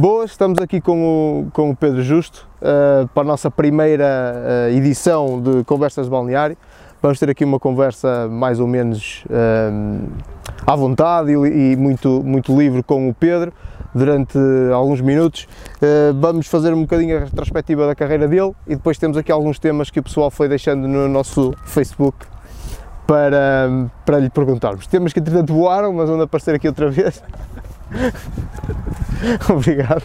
Boas, estamos aqui com o, com o Pedro Justo uh, para a nossa primeira uh, edição de Conversas de Balneário. Vamos ter aqui uma conversa mais ou menos uh, à vontade e, e, muito, muito livre com o Pedro durante alguns minutos. vamos fazer um bocadinho a retrospectiva da carreira dele e depois temos aqui alguns temas que o pessoal foi deixando no nosso Facebook para, para lhe perguntarmos. Temas que entretanto voaram, mas vão aparecer aqui outra vez. Obrigado.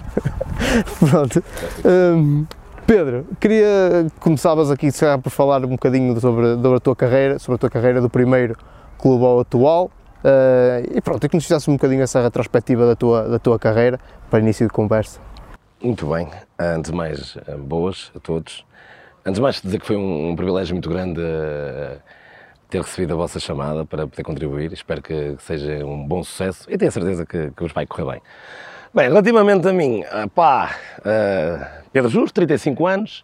Pronto. Um, Pedro, queria começavas aqui por falar um bocadinho sobre, sobre, a tua carreira, sobre a tua carreira do primeiro clube ao atual. Uh, e pronto, e que nos fizesse um bocadinho essa retrospectiva da tua, da tua carreira para início de conversa. Muito bem, antes de mais, eh, boas a todos. Antes de mais, dizer que foi um, um privilégio muito grande uh, ter recebido a vossa chamada para poder contribuir. Espero que seja um bom sucesso e tenho certeza que, que vos vai correr bem. Bem, relativamente a mim, ah, pá, uh, Pedro Justo, 35 anos,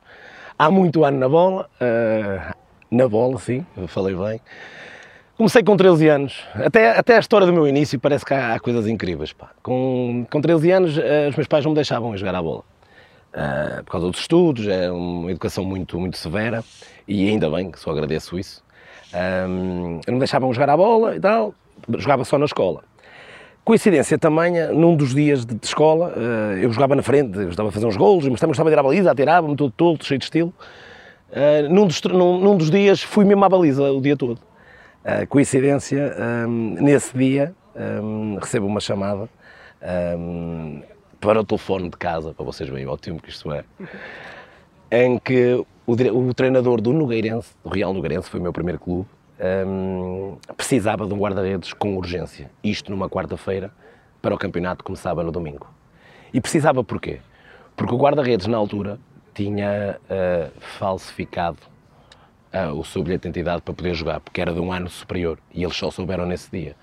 há muito ano na bola, uh, na bola, sim, falei bem. Comecei com 13 anos, até, até a história do meu início parece que há, há coisas incríveis. Pá. Com, com 13 anos, uh, os meus pais não me deixavam jogar a bola. Por causa dos estudos, é uma educação muito, muito severa e ainda bem que só agradeço isso. Um, não deixavam jogar a bola e tal, jogava só na escola. Coincidência tamanha, num dos dias de, de escola, uh, eu jogava na frente, eu estava a fazer uns golos, mas também estava a ir à baliza, atirava-me todo tolo, cheio de estilo. Uh, num, dos, num, num, dos, dias fui mesmo à baliza o dia todo. Uh, coincidência, um, nesse dia um, recebo uma chamada um, para o telefone de casa, para vocês verem o tempo que isto é, em que o, o, treinador do Nogueirense, do Real Nogueirense, foi o meu primeiro clube, um, precisava de um guarda-redes com urgência. Isto numa quarta-feira, para o campeonato que começava no domingo. E precisava porquê? Porque o guarda-redes, na altura, tinha uh, falsificado uh, o seu bilhete de identidade para poder jogar, porque era de um ano superior e eles só souberam nesse dia.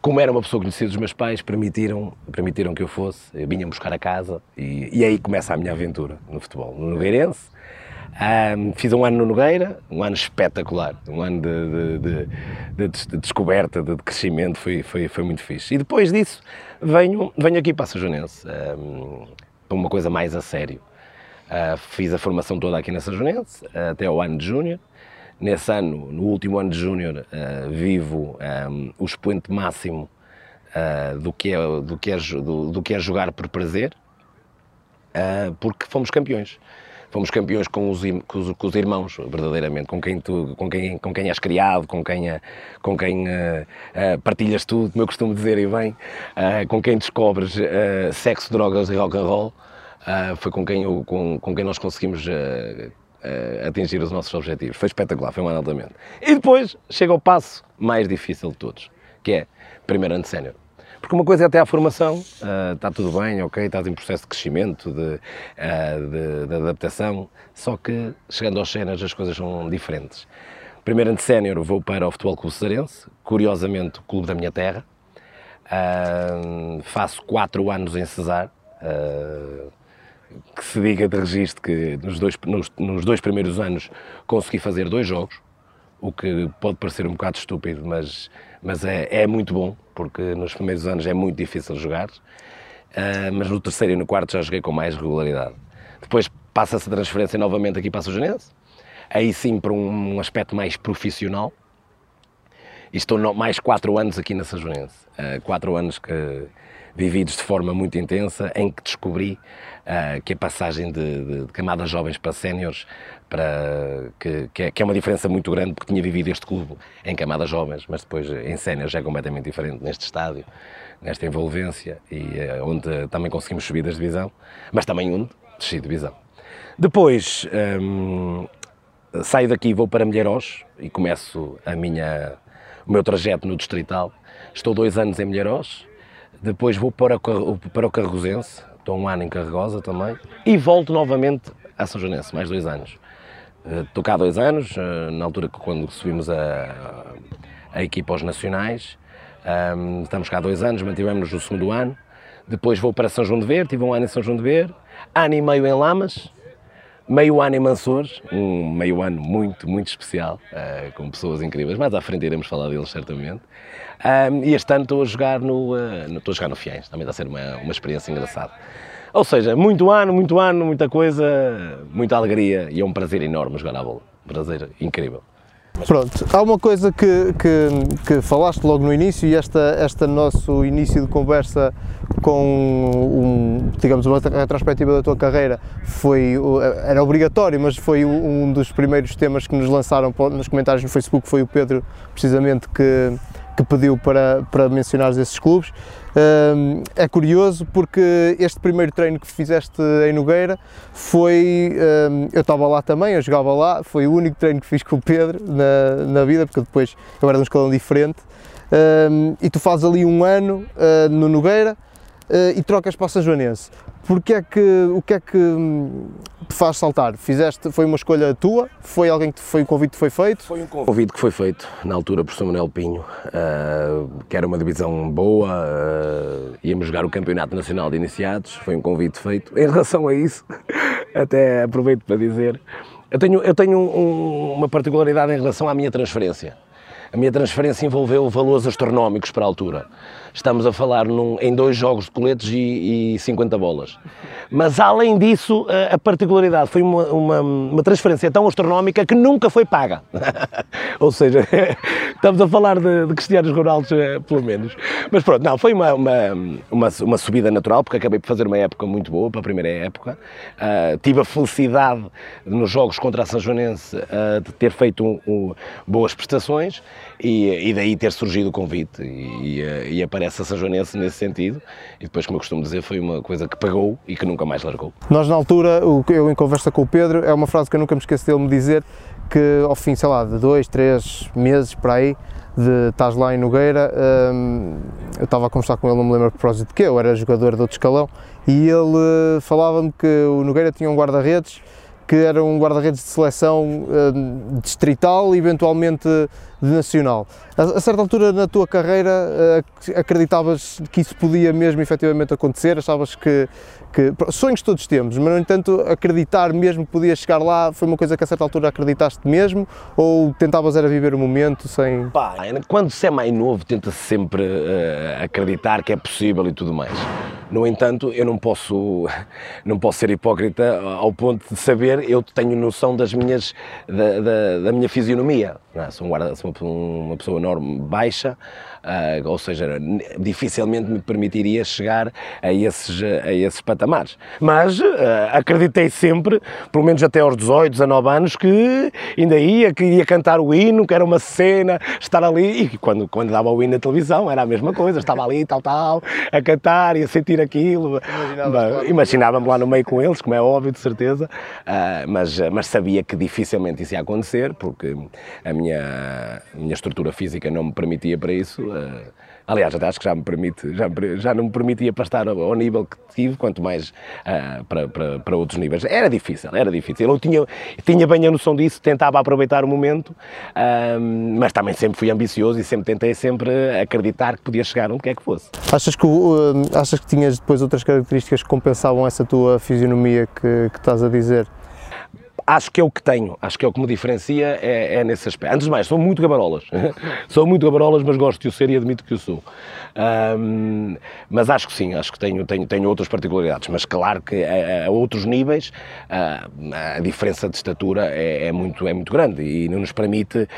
Como era uma pessoa conhecida dos meus pais, permitiram, permitiram que eu fosse, eu vinha buscar a casa e, e aí começa a minha aventura no futebol. No Nogueirense, um, fiz um ano no Nogueira, um ano espetacular, um ano de, de, de, de descoberta, de, crescimento, foi, foi, foi muito fixe. E depois disso venho, venho aqui para a Sajonense, um, para uma coisa mais a sério. Uh, fiz a formação toda aqui na Sajonense, até ao ano de Júnior. Nesse ano, no último ano de Júnior, uh, vivo um, o expoente máximo do, que é, do, que é, do, do, que é jogar por prazer, porque fomos campeões fomos campeões com os, com os, com os, irmãos, verdadeiramente, com quem, tu, com, quem, com quem és criado, com quem, eh, com quem uh, uh, partilhas tudo, como eu costumo dizer e bem, uh, com quem descobres sexo, drogas e rock and roll, foi com quem, eu, com, com quem nós conseguimos atingir os nossos objetivos. Foi espetacular, foi um ano altamente. E depois chega o passo mais difícil de todos, que é primeiro ano sénior. Porque uma coisa é até a formação, uh, está tudo bem, ok, estás em processo de crescimento, de, uh, de, de adaptação, só que chegando aos cenas as coisas são diferentes. Primeiro ano de sénior vou para o Futebol Clube Cesarense, curiosamente o clube da minha terra. Uh, faço quatro anos em Cesar, que se diga de registro que nos dois, nos, nos dois primeiros anos consegui fazer dois jogos, o que pode parecer um bocado estúpido, mas, mas é, é muito bom, porque nos primeiros anos é muito difícil jogar, uh, mas no terceiro e no quarto já joguei com mais regularidade. Depois passa-se a transferência novamente aqui para a Sujanense, aí sim para um, um aspecto mais profissional, e estou no, mais quatro anos aqui na Sajonense. Uh, quatro anos que vividos de forma muito intensa, em que descobri uh, que a passagem de, de, de, camadas jovens para séniores para que, que, é, que, é, uma diferença muito grande, porque tinha vivido este clube em camadas jovens, mas depois em séniores é completamente diferente neste estádio, nesta envolvência, e uh, onde também conseguimos subir da divisão, mas também onde desci de divisão. Depois um, saio daqui e vou para Milharos e começo a minha, o meu trajeto no Distrital. Estou dois anos em Milharos, depois vou para o, para o Carrozense, estou um ano em Carregosa também, e volto novamente a São Joanense, mais dois anos. Eh, estou cá há dois anos, eh, na altura quando subimos a, a equipa aos nacionais, estamos cá há dois anos, mantivemos-nos no segundo ano, depois vou para São João de Ver, tive um ano em São João de Ver, ano e meio em Lamas, meio ano em Mansores, um meio ano muito, muito especial, uh, com pessoas incríveis, mais à frente iremos falar deles certamente. E este ano estou a jogar no, no, estou a jogar no Fiães, também está a ser uma, uma experiência engraçada. Ou seja, muito ano, muito ano, muita coisa, muita alegria e é um prazer enorme jogar à bola. Um prazer incrível. Pronto, há uma coisa que, que, que, falaste logo no início e esta, este nosso início de conversa com, um, digamos, uma retrospectiva da tua carreira foi, era obrigatório, mas foi um dos primeiros temas que nos lançaram nos comentários no Facebook, foi o Pedro, precisamente, que, que pediu para, para mencionar esses clubes. Um, é curioso porque este primeiro treino que fizeste em Nogueira foi. Um, eu estava lá também, eu jogava lá, foi o único treino que fiz com o Pedro na, na vida, porque depois eu era de um escalão diferente. Um, e tu fazes ali um ano no Nogueira e trocas para a São Joanense. Porque é que, o que é que hum, te faz saltar? Fizeste, foi uma escolha tua? Foi alguém que foi um convite que foi feito? Foi um convite que foi feito na altura por São Manuel Pinho, uh, que era uma divisão boa, uh, íamos jogar o Campeonato Nacional de Iniciados, foi um convite feito. Em relação a isso, até aproveito para dizer, eu tenho, eu tenho um, uma particularidade em relação à minha transferência. A minha transferência envolveu valores astronómicos para a altura. Estamos a falar num, em dois jogos de coletes e, e 50 bolas. Mas além disso, a, a particularidade foi uma, uma, uma, transferência tão astronómica que nunca foi paga. Ou seja, estamos a falar de, de Cristianos Ronaldo, eh, pelo menos. Mas pronto, não, foi uma, uma, uma, subida natural, porque acabei por fazer uma época muito boa, para a primeira época. Uh, tive a felicidade nos jogos contra a São Joanense uh, de ter feito um, um, boas prestações e, e, daí ter surgido o convite. E, e, aparece a São Joanense nesse sentido. E depois, como eu costumo dizer, foi uma coisa que pagou e que nunca mais largou. Nós, na altura, eu em conversa com o Pedro, é uma frase que eu nunca me esqueço dele me dizer, que ao fim, sei lá, de dois, três meses para aí, de estás lá em Nogueira, hum, eu estava a conversar com ele, não me lembro a propósito de quê, eu era jogador de outro escalão, e ele falava-me que o Nogueira tinha um guarda-redes que era um guarda-redes de seleção hum, distrital e eventualmente de nacional. A, a, certa altura na tua carreira uh, acreditavas que isso podia mesmo efetivamente acontecer? Achavas que, que. Sonhos todos temos, mas no entanto acreditar mesmo que podias chegar lá foi uma coisa que a certa altura acreditaste mesmo ou tentavas era viver o momento sem. Pá, quando se é mais novo tenta-se sempre uh, acreditar que é possível e tudo mais. No entanto, eu não posso, não posso ser hipócrita ao ponto de saber, eu tenho noção das minhas, da, da, da minha fisionomia. É? sou, um guarda, sou uma pessoa enorme, baixa, uh, ou seja, dificilmente me permitiria chegar a esses, a esses patamares. Mas uh, acreditei sempre, pelo menos até aos 18, 19 anos, que ainda ia, que ia cantar o hino, que era uma cena, estar ali, e quando, quando dava o hino na televisão era a mesma coisa, estava ali, tal, tal, a cantar e a sentir aquilo. Imaginava-me lá no meio com eles, como é óbvio, de certeza, uh, mas, mas sabia que dificilmente isso ia acontecer, porque a minha, a minha estrutura física não me permitia para isso. Uh, aliás, até acho que já me permite, já, já não me permitia para estar ao, nível que tive, quanto mais uh, para, para, para, outros níveis. Era difícil, era difícil. Eu tinha, tinha bem a noção disso, tentava aproveitar o momento, uh, mas também sempre fui ambicioso e sempre tentei sempre acreditar que podia chegar onde quer que fosse. Achas que, uh, achas que tinhas depois outras características que compensavam essa tua fisionomia que, que estás a dizer? Acho que é o que tenho, acho que é o que me diferencia, é, é nesse aspecto. Antes de mais, sou muito gabarolas, sou muito gabarolas, mas gosto de o ser e admito que o sou. Um, mas acho que sim, acho que tenho, tenho, tenho outras particularidades, mas claro que a, a outros níveis a, a, diferença de estatura é, é, muito, é muito grande e não nos permite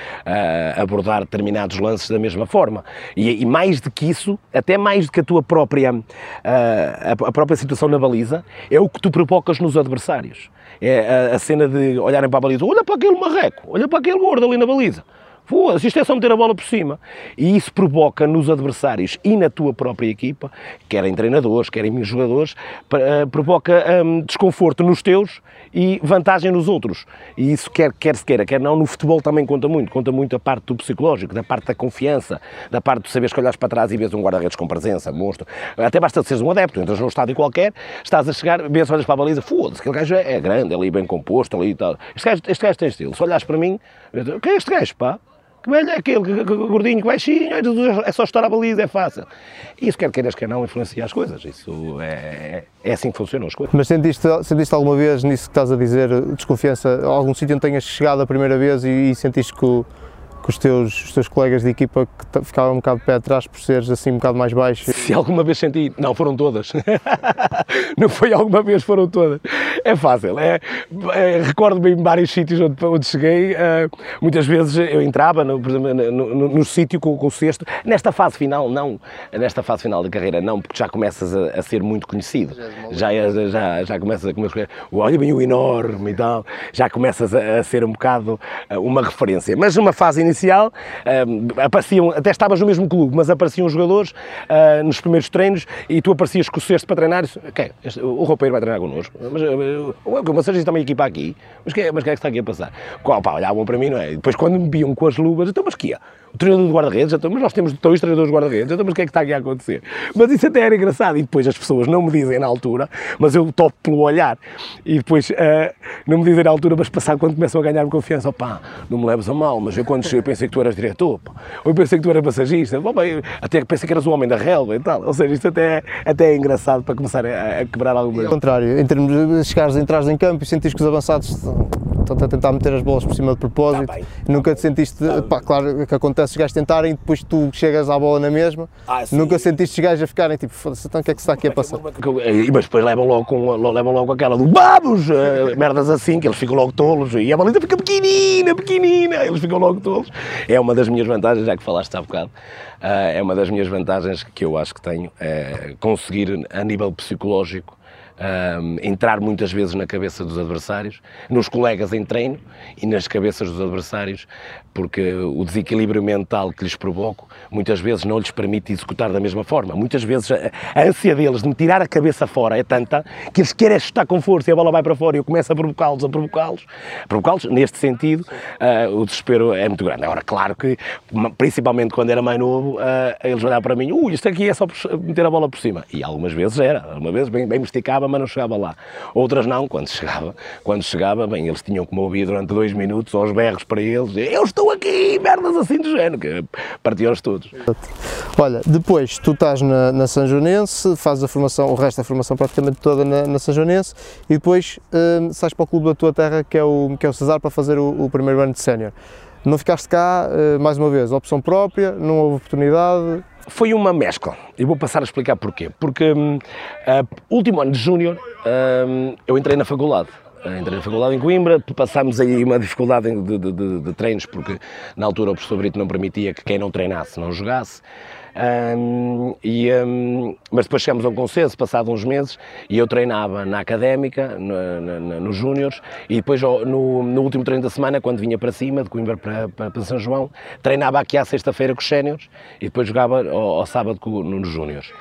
abordar determinados lances da mesma forma. E, e, mais do que isso, até mais do que a tua própria, a própria situação na baliza, é o que tu provocas nos adversários. É a, a cena de olharem para a baliza, olha para aquele marreco, olha para aquele gordo ali na baliza. Foda-se, isto é só meter a bola por cima. E isso provoca nos adversários e na tua própria equipa, querem treinadores, querem jogadores, uh, provoca um, desconforto nos teus e vantagem nos outros. E isso, quer, quer se queira, quer não, no futebol também conta muito. Conta muito a parte do psicológico, da parte da confiança, da parte de saberes que olhas para trás e vês um guarda-redes com presença, monstro. Até basta seres um adepto, entras num estádio qualquer, estás a chegar, vês, olhas para a baliza, foda-se, aquele gajo é, é grande, ali bem composto, ali e tal. Este gajo, este gajo tem estilo. Se olhas para mim, quem é este gajo, pá? Que velho é aquele, que, que, que, gordinho, que baixinho, é só estar a baliza, é fácil. Isso quer queiras, quer não, influencia as coisas. Isso é, é assim que funcionam as coisas. Mas sentiste, sentiste alguma vez nisso que estás a dizer, desconfiança, algum sítio onde tenhas chegado a primeira vez e, e sentiste que o com os teus, os teus colegas de equipa que ficavam um bocado de pé atrás por seres assim um bocado mais baixo? Se alguma vez senti, não, foram todas. não foi alguma vez, foram todas. É fácil. É, é Recordo-me em vários sítios onde, onde cheguei, uh, muitas vezes eu entrava no, por exemplo, no, no, no sítio com, com, o cesto. Nesta fase final, não. Nesta fase final da carreira, não, porque já começas a, a ser muito conhecido. Já, já, já, já começas a começar, olha bem o enorme e tal, já começas a, a ser um bocado uh, uma referência. Mas numa fase inicial, inicial, uh, apareciam, até estavas no mesmo clube, mas apareciam jogadores uh, nos primeiros treinos e tu aparecias com o cesto para treinar. Okay, este, o roupeiro vai treinar connosco, mas uh, o massagista também equipa aqui, mas que, é, mas que é que está aqui a passar? Qual, pá, olhavam para mim, não é? E depois quando me viam com as luvas, então, mas que é? Treinador de guarda-redes, então, mas nós temos dois treinadores de guarda-redes, então, mas o que é que está aqui a acontecer? Mas isso até era engraçado, e depois as pessoas não me dizem na altura, mas eu topo pelo olhar, e depois uh, não me dizem na altura, mas passado quando começam a ganhar-me confiança, opá, não me leves a mal, mas eu quando cheguei pensei que tu eras diretor, pá, ou eu pensei que tu eras massagista, bom, bem, até pensei que eras o homem da relva e tal, ou seja, isto até, até é engraçado para começar a, a quebrar alguma... Ao contrário, em termos de chegares, entrares em campo e sentires que os avançados estão a tentar meter as bolas por cima de propósito, tá nunca te sentiste, pá, claro que acontece os gajos tentarem depois tu chegas à bola na mesma, ah, nunca sentiste os gajos a ficarem tipo, foda-se, então o que é que se está aqui a passar? Mas depois levam logo com, levam logo aquela do vamos, uh, merdas assim, que eles ficam logo tolos e a baliza fica pequenina, pequenina, eles ficam logo tolos. É uma das minhas vantagens, já que falaste há bocado, uh, é uma das minhas vantagens que eu acho que tenho, é conseguir a nível psicológico um, entrar muitas vezes na cabeça dos adversários, nos colegas em treino e nas cabeças dos adversários, porque o desequilíbrio mental que lhes provoco muitas vezes não lhes permite executar da mesma forma. Muitas vezes a, a ânsia deles de me tirar a cabeça fora é tanta que eles querem chutar com força e a bola vai para fora e eu começo a provocá-los, a provocá-los, provocá-los. Neste sentido, uh, o desespero é muito grande. Agora, claro que, principalmente quando era mais novo, uh, eles olhavam para mim, ui, isto aqui é só meter a bola por cima. E algumas vezes era, uma vez bem, bem me esticava chegava, mas não chegava lá. Outras não, quando chegava, quando chegava, bem, eles tinham que me ouvir durante dois minutos, aos berros para eles, eu estou aqui, merdas assim do género, que partiam-os todos. Olha, depois tu estás na, na São Joanense, fazes a formação, o resto da formação praticamente toda na, na São Joanense, e depois hum, sais para o clube da tua terra, que é o, que é o Cesar, para fazer o, o primeiro ano de sénior. Não ficaste cá, uh, mais uma vez, opção própria, não houve oportunidade, foi uma mescla. E vou passar a explicar porquê. Porque uh, último ano de júnior uh, eu entrei na faculdade. Uh, entrei na faculdade em Coimbra, passámos aí uma dificuldade de, de, de, de treinos, porque na altura o professor Brito não permitia que quem não treinasse não jogasse. Um, e, um, mas depois chegamos a um consenso, passado uns meses, e eu treinava na académica, no, no, nos e depois no, no, último treino da semana, quando vinha para cima, de Coimbra para, para, para São João, treinava aqui à sexta-feira com os séniores e depois jogava ao, ao sábado com, nos Júniores.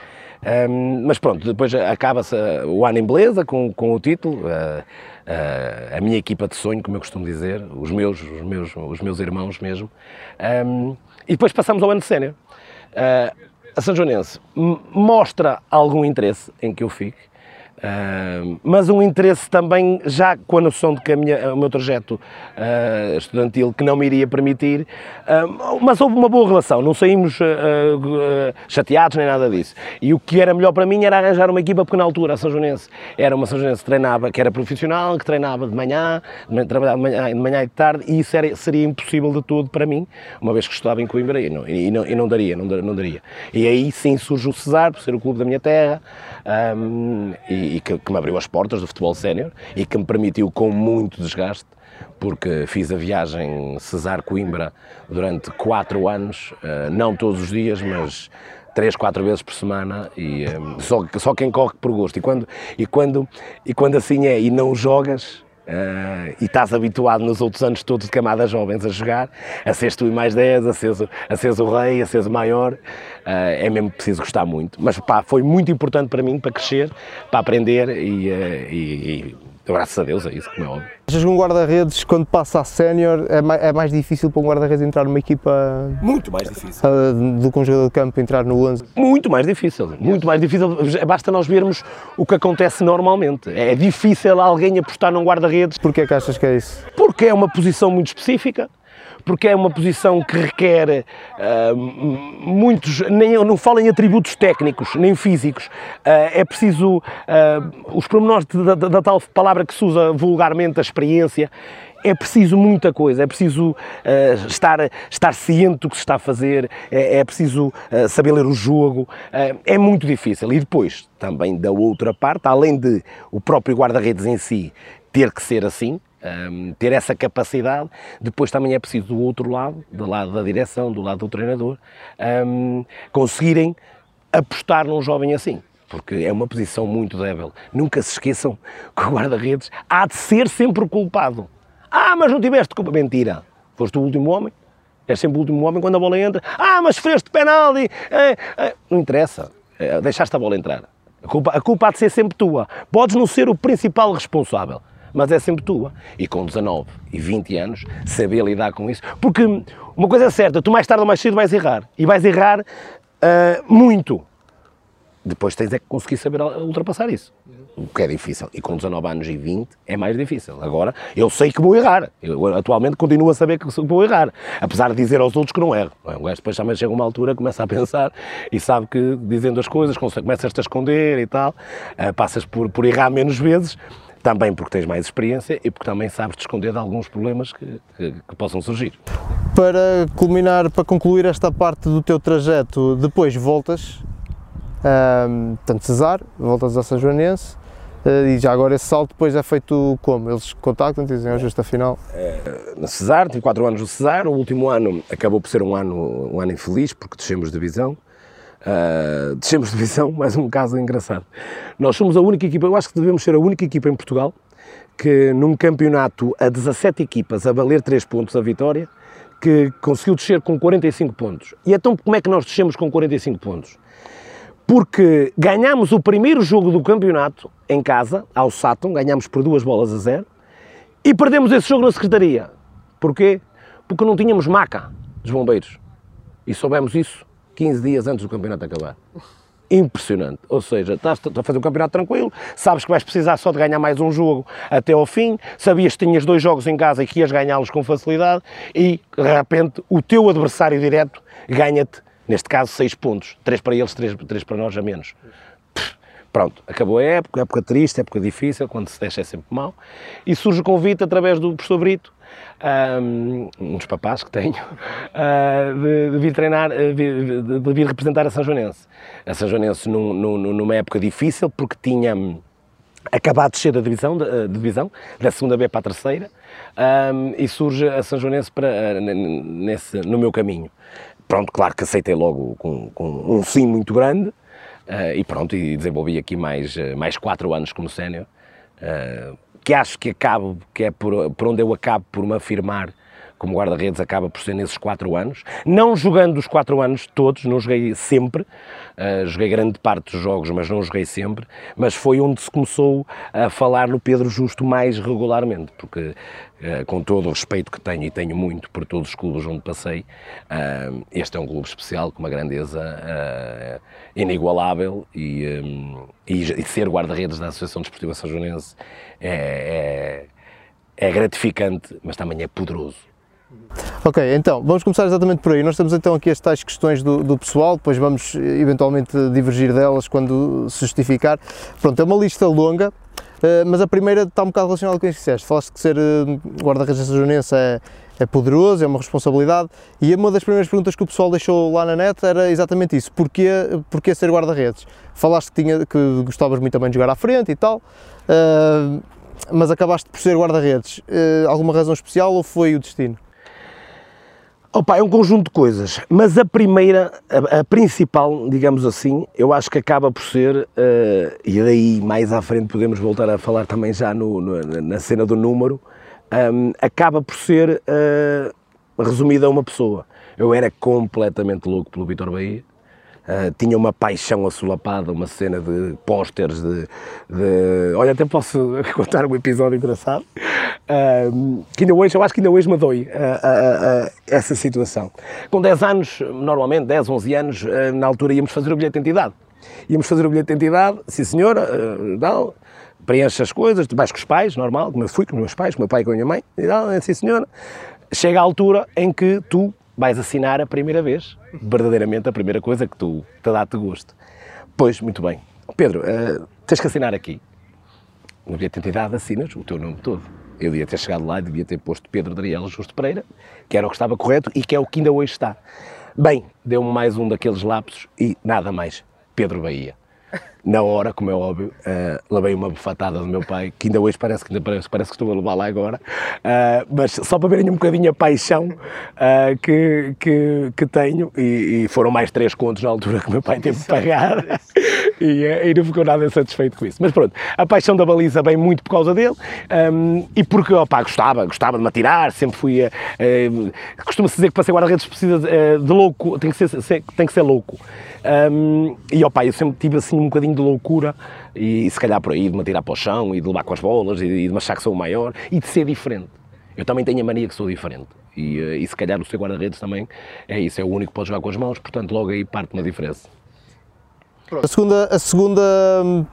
Um, mas pronto, depois acaba-se o ano em beleza com, com o título. Uh, uh, a minha equipa de sonho, como eu costumo dizer, os meus, os meus, os meus irmãos mesmo. Um, e depois passamos ao ano de sénior. Uh, a São Joanense mostra algum interesse em que eu fique, Uh, mas um interesse também, já com a noção de que a minha, o meu trajeto uh, estudantil que não me iria permitir, uh, mas houve uma boa relação, não saímos chateados nem nada disso. E o que era melhor para mim era arranjar uma equipa, porque na altura a São Joanense era uma São Joanense que treinava, que era profissional, que treinava de manhã, trabalhava de manhã, de manhã e de tarde, e isso era, seria impossível de tudo para mim, uma vez que estava em Coimbra, e não, e não, e não daria, não, não daria. E aí sim surge o Cesar, por ser o clube da minha terra, um, e, e que, que, me abriu as portas do futebol sénior e que me permitiu, com muito desgaste, porque fiz a viagem Cesar-Coimbra durante quatro anos, uh, não todos os dias, mas três, quatro vezes por semana e um, só, só quem corre por gosto. E quando, e, quando, e quando assim é e não jogas, Uh, e estás habituado nos outros anos todos de camadas jovens a jogar, a seres tu e mais 10, a seres, a seres o rei, a seres o maior, uh, é mesmo preciso gostar muito. Mas pá, foi muito importante para mim, para crescer, para aprender e, uh, e, e graças a Deus é isso, como é óbvio. Achas que um guarda-redes, quando passa a sénior, é, mais, é mais difícil para um guarda-redes entrar numa equipa... Muito mais difícil. do que um jogador de campo entrar no 11? Muito mais difícil, muito mais difícil. Basta nós vermos o que acontece normalmente. É difícil alguém apostar num guarda-redes. Porquê que achas que é isso? Porque é uma posição muito específica, porque é uma posição que requer uh, muitos, nem, não falo em atributos técnicos, nem físicos, uh, é preciso uh, os pormenores da, da, da tal palavra que se usa vulgarmente, a experiência, é preciso muita coisa, é preciso uh, estar, estar ciente do que se está a fazer, é, é preciso uh, saber ler o jogo, uh, é muito difícil. E depois, também da outra parte, além de o próprio guarda-redes em si ter que ser assim, um, ter essa capacidade, depois também é preciso do outro lado, do lado da direção, do lado do treinador, um, conseguirem apostar num jovem assim porque é uma posição muito débil. Nunca se esqueçam que o guarda-redes há de ser sempre o culpado. Ah, mas não tiveste culpa. Mentira. Foste o último homem. És sempre o último homem quando a bola entra. Ah, mas sofreste penalti. É, é. Não interessa. É, deixaste a bola entrar. A culpa, a culpa há de ser sempre tua. Podes não ser o principal responsável, mas é sempre tua. E com 19 e 20 anos, saber lidar com isso. Porque uma coisa é certa, tu mais tarde ou mais cedo vais errar. E vais errar uh, muito. Depois tens é que conseguir saber ultrapassar isso. O que é difícil. E com 19 anos e 20 é mais difícil. Agora, eu sei que vou errar. Eu atualmente continuo a saber que vou errar. Apesar de dizer aos outros que não erro. O gajo depois também chega uma altura, começa a pensar e sabe que dizendo as coisas, começas-te a esconder e tal, eh, passas por, por errar menos vezes. Também porque tens mais experiência e porque também sabes te esconder de alguns problemas que, que, que possam surgir. Para culminar, para concluir esta parte do teu trajeto, depois voltas um, portanto, Cesar, voltas a São Joanense, uh, e já agora esse salto depois é feito como? Eles contactam e dizem, é justo final? É, no Cesar, tive 4 anos no Cesar, o último ano acabou por ser um ano, um ano infeliz, porque descemos de divisão, uh, descemos de divisão, mais um caso engraçado. Nós somos a única equipa, eu acho que devemos ser a única equipa em Portugal, que num campeonato a 17 equipas, a valer 3 pontos a vitória, que conseguiu descer com 45 pontos. E então como é que nós descemos com 45 pontos? porque ganhámos o primeiro jogo do campeonato em casa, ao Saturn, ganhámos por duas bolas a zero, e perdemos esse jogo na Secretaria. Porquê? Porque não tínhamos maca dos bombeiros. E soubemos isso 15 dias antes do campeonato acabar. Impressionante. Ou seja, estás a fazer um campeonato tranquilo, sabes que vais precisar só de ganhar mais um jogo até ao fim, sabias que tinhas dois jogos em casa e que ias ganhá-los com facilidade, e de repente o teu adversário direto ganha-te Neste caso, seis pontos. Três para eles, três, três para nós a menos. Pronto, acabou a época, época triste, época difícil, quando se deixa é sempre mau. E surge o convite através do professor Brito, um, dos papás que tenho, uh, de, de, vir treinar, de, de, de, vir representar a São Joanense. A São Joanense num, num, numa época difícil, porque tinha acabado de descer da divisão, da, divisão, da segunda B para a terceira, um, e surge a São Joanense para, nesse, no meu caminho pronto, claro que aceitei logo com, com um sim muito grande uh, e pronto, e desenvolvi aqui mais, uh, mais quatro anos como sénior, uh, que acho que acabo, que é por, por onde eu acabo por me afirmar como guarda-redes acaba por ser nesses quatro anos, não jogando os quatro anos todos, não joguei sempre, uh, joguei grande parte dos jogos, mas não joguei sempre, mas foi onde se começou a falar no Pedro Justo mais regularmente, porque uh, com todo o respeito que tenho, e tenho muito por todos os clubes onde passei, uh, este é um clube especial, com uma grandeza inigualável, e, um, e, e ser guarda-redes da Associação Desportiva São Joanense é, é, é gratificante, mas também é poderoso Ok, então vamos começar exatamente por aí. Nós temos então aqui as tais questões do, do, pessoal, depois vamos eventualmente divergir delas quando se justificar. Pronto, é uma lista longa, eh, mas a primeira está um bocado relacionada com isso que disseste. Falaste que ser eh, guarda-redes junense é, é poderoso, é uma responsabilidade, e uma das primeiras perguntas que o pessoal deixou lá na net era exatamente isso: porquê, porquê ser guarda-redes? Falaste que, tinha, que gostavas muito também de jogar à frente e tal. Mas acabaste por ser guarda-redes. Alguma razão especial ou foi o destino? Opa, é um conjunto de coisas, mas a primeira, a, a principal, digamos assim, eu acho que acaba por ser, uh, e daí mais à frente podemos voltar a falar também já no, no, na cena do número, um, acaba por ser uh, resumida a uma pessoa. Eu era completamente louco pelo Vitor Bahia, Uh, tinha uma paixão assolapada, uma cena de pósteres, de, de, Olha, até posso contar um episódio engraçado, uh, que ainda hoje, eu acho que ainda hoje me dói uh, essa situação. Com 10 anos, normalmente 10, 11 anos, na altura íamos fazer o bilhete de identidade. Íamos fazer o bilhete de identidade, sim senhora, não, preenche as coisas, vais com os pais, normal, como eu fui com os meus pais, com o meu pai e com a minha mãe, e tal, sim senhora, chega a altura em que tu vais assinar a primeira vez, verdadeiramente a primeira coisa que tu te dá-te gosto. Pois, muito bem. Pedro, uh, tens que assinar aqui. No bilhete de identidade assinas o teu nome todo. Eu devia ter chegado lá e devia ter posto Pedro Daniel Justo Pereira, que era o que estava correto e que é o que ainda hoje está. Bem, deu-me mais um daqueles lapsos e nada mais. Pedro Bahia na hora, como é óbvio, uh, levei uma bufatada do meu pai, que ainda hoje parece que, ainda parece, parece que estou a levar lá agora, uh, mas só para verem um bocadinho a paixão uh, que, que, que, tenho, e, e, foram mais três contos na altura que o meu pai teve que pagar, e, e, não ficou nada satisfeito com isso. Mas pronto, a paixão da baliza vem muito por causa dele, um, e porque, opá, gostava, gostava de me atirar, sempre fui a... Costuma-se dizer que para ser guarda-redes precisa de louco, tem que ser, tem que ser louco. Um, e opa, eu sempre tive assim um bocadinho de loucura e se calhar por aí de me tirar para o chão e de levar com as bolas e de me achar que sou o maior e de ser diferente. Eu também tenho a mania que sou diferente. E, eh, e se calhar o seu guarda-redes também é isso, é o único que pode jogar com as mãos, portanto logo aí parte uma diferença. A segunda, a segunda hum,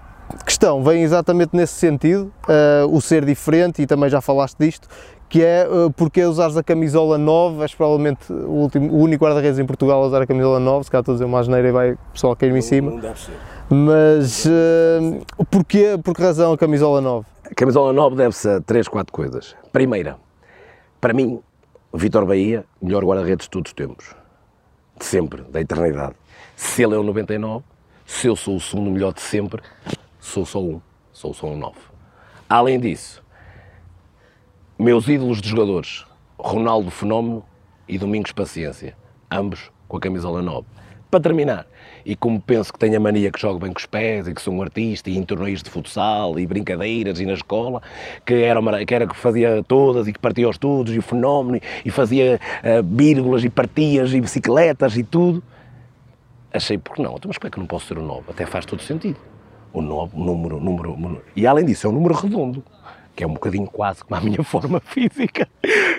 questão vem exatamente nesse sentido, uh, o ser diferente, e também já falaste disto, que é uh, porque usares a camisola 9, és provavelmente o, último, o único guarda-redes em Portugal a usar a camisola 9, se calhar estou a dizer uma asneira e vai o pessoal cair-me em cima. Não deve ser. Mas uh, porquê, por que razão a camisola 9? A camisola 9 deve-se a 3, 4 coisas. Primeira, para mim, Vitor Bahia, melhor guarda-redes de todos os tempos. De sempre, da eternidade. Se ele é o 99, se eu sou o segundo melhor de sempre, sou só um. Sou só um 9. Além disso, meus ídolos de jogadores, Ronaldo Fenómeno e Domingos Paciência, ambos com a camisola 9. Para terminar, e como penso que tenho a mania que jogo bem com os pés e que sou um artista e em torneios de futsal e brincadeiras e na escola, que era, que, era que fazia todas e que partia os estudos e o fenómeno e fazia uh, vírgulas e partias e bicicletas e tudo, achei, porque não? Então, mas como é que eu não posso ser o 9? Até faz todo sentido. O 9, número, número, número, e além disso é um número redondo que é um bocadinho quase como a minha forma física.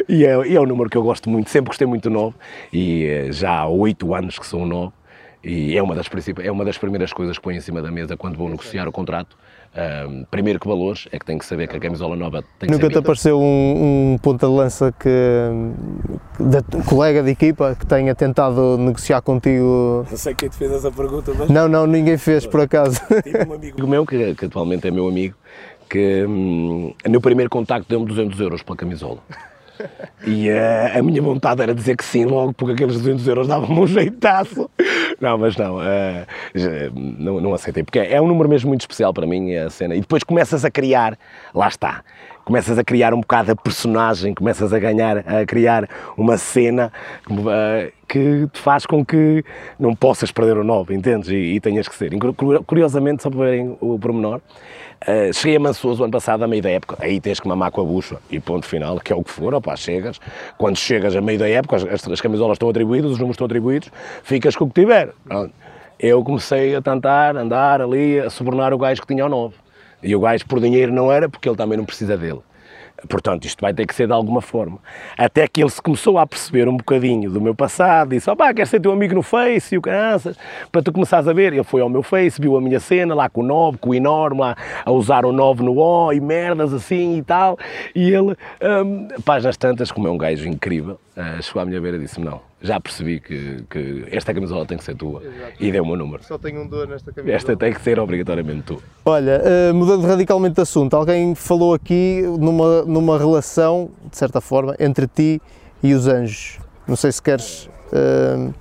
E é, e é um número que eu gosto muito, sempre gostei muito do 9 e eh, já há oito anos que sou 9 e é uma, das é uma das primeiras coisas que ponho em cima da mesa quando vou negociar o contrato. Um, primeiro que valores, é que tem que saber que a camisola nova tem que Nunca te apareceu um, um ponta de lança que, de, um colega de equipa que tenha tentado negociar contigo? Não sei quem te fez essa pergunta, mas... Não, não, ninguém fez por acaso. Tive um amigo meu, que, que atualmente é meu amigo, que hum, no primeiro contacto deu-me 200 euros pela camisola. E uh, a minha vontade era dizer que sim logo, porque aqueles 200 euros davam-me um jeitaço. Não, mas não, uh, não, não aceitei, porque é um número mesmo muito especial para mim, a cena. E depois começas a criar, lá está, começas a criar um bocado a personagem, começas a ganhar, a criar uma cena uh, que te faz com que não possas perder o 9, entendes? E, e tenhas que ser. Curiosamente, só para verem o pormenor, Cheguei a Mansoso ano passado, a meio da época, aí tens que mamar com a bucha e ponto final, que é o que for, opá, chegas, quando chegas a meio da época, as, as camisolas estão atribuídas, os números estão atribuídos, ficas com o que tiver. Eu comecei a tentar andar ali, a subornar o gajo que tinha o 9. E o gajo por dinheiro não era, porque ele também não precisa dele. Portanto, isto vai ter que ser de alguma forma. Até que ele se começou a perceber um bocadinho do meu passado, disse: ó pá, queres ser teu amigo no Face e o cansas, para tu começares a ver. Ele foi ao meu Face, viu a minha cena lá com o 9, com o enorme, a usar o 9 no O e merdas assim e tal. E ele, um, páginas tantas, como é um gajo incrível, uh, chegou à minha beira e disse-me: não, já percebi que, que, esta camisola tem que ser tua Exato. e deu o meu número. Só tenho um dor nesta camisola. Esta tem que ser obrigatoriamente tua. Olha, uh, mudando radicalmente de assunto, alguém falou aqui numa, numa relação, de certa forma, entre ti e os anjos. Não sei se queres. Uh,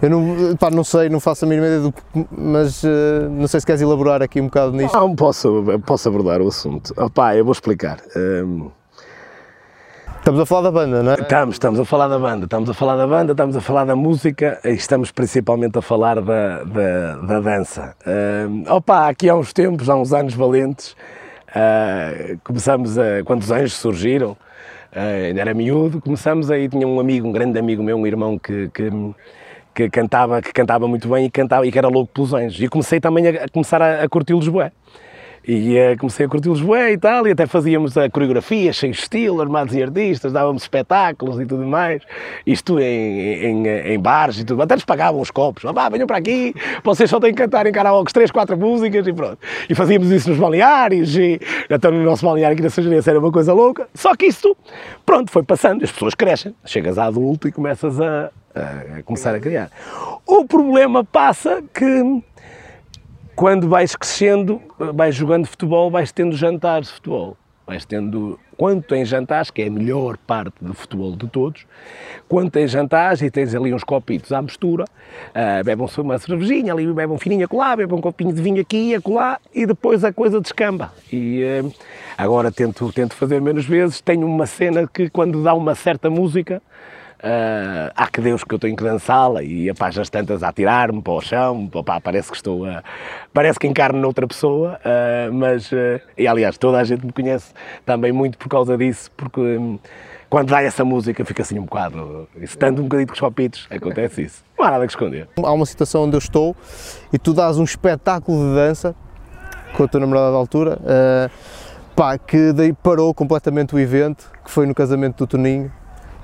eu não, pá, não sei, não faço a mínima ideia do que, mas uh, não sei se queres elaborar aqui um bocado nisto. Não, posso, posso abordar o assunto. Opá, eu vou explicar. Estamos a falar da banda, não é? Estamos, estamos a falar da banda, estamos a falar da banda, estamos a falar da música e estamos principalmente a falar da, da, da dança. Uh, opa, aqui há uns tempos, há uns anos valentes, uh, começamos a, quando os anjos surgiram, uh, ainda era miúdo, começamos aí, tinha um amigo, um grande amigo meu, um irmão que, que que cantava, que cantava muito bem e, cantava, e que era louco pelos anjos. E comecei também a, a começar a, a curti-los. E uh, comecei a curtir Lisboa e tal, e até fazíamos a coreografia, cheio de estilo, armados e artistas, dávamos espetáculos e tudo mais. Isto em, em, em bares e tudo. Até nos pagavam os copos. Ah, venham para aqui, vocês só têm que cantar em karaoke três, quatro músicas e pronto. E fazíamos isso nos balneários, e até no nosso balneário aqui na Sajarense era uma coisa louca. Só que isto, pronto, foi passando, as pessoas crescem. Chegas a adulto e começas a, a começar a criar. O problema passa que quando vais crescendo, vais jogando futebol, vais tendo jantares de futebol. Vais tendo, quando tens jantares, que é a melhor parte do futebol de todos, quando tens jantares e tens ali uns copitos à mistura, uh, bebem uma cervejinha, ali bebem um fininho acolá, bebem um copinho de vinho aqui e acolá, e depois a coisa descamba. E uh, agora tento, tento fazer menos vezes, tenho uma cena que quando dá uma certa música, Uh, há que Deus que eu tenho que dançá-la e a páginas tantas a atirar-me para o chão, opa, parece que estou a, parece que encarno noutra pessoa, uh, mas, uh, e aliás, toda a gente me conhece também muito por causa disso, porque um, quando dá essa música fica assim um bocado, estando um bocadinho com os palpitos, acontece isso. Não há nada que esconder. Há uma situação onde eu estou e tu dás um espetáculo de dança com a tua namorada da altura, pá, que daí parou completamente o evento, que foi no casamento do Toninho,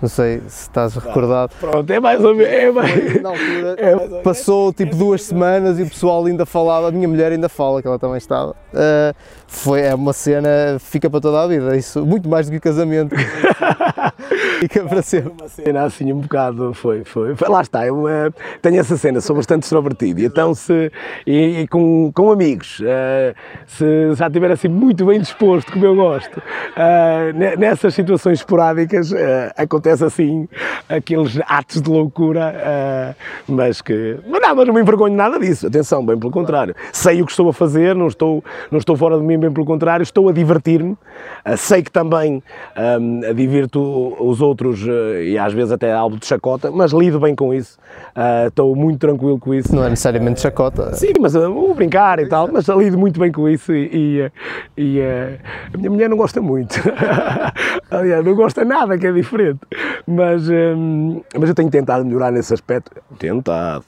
não sei se estás recordado. Pronto, é mais ou menos. É mais, na altura, é passou tipo duas semanas e o pessoal ainda falava, a minha mulher ainda fala que ela também estava. Uh, foi, é uma cena, fica para toda a vida, isso, muito mais do que o casamento. fica para sempre. Uma cena assim um bocado, foi, foi. Lá está, eu uh, tenho essa cena, sou bastante extrovertido, então se, e, e com, com amigos, uh, se já estiver assim muito bem disposto, como eu gosto, nessas situações esporádicas, acontece acontece assim, aqueles atos de loucura, uh, mas que. Mas não, mas não me envergonho nada disso, atenção, bem pelo contrário. Sei o que estou a fazer, não estou, não estou fora de mim, bem pelo contrário, estou a divertir-me. Uh, sei que também um, ah, divirto os outros uh, e às vezes até algo de chacota, mas lido bem com isso. estou muito tranquilo com isso. Não é necessariamente chacota. Sim, mas vou brincar e tal, mas lido muito bem com isso e, e, e a minha mulher não gosta muito. Aliás, não gosta nada que é diferente mas, hum, mas eu tenho tentado melhorar nesse aspecto, tentado,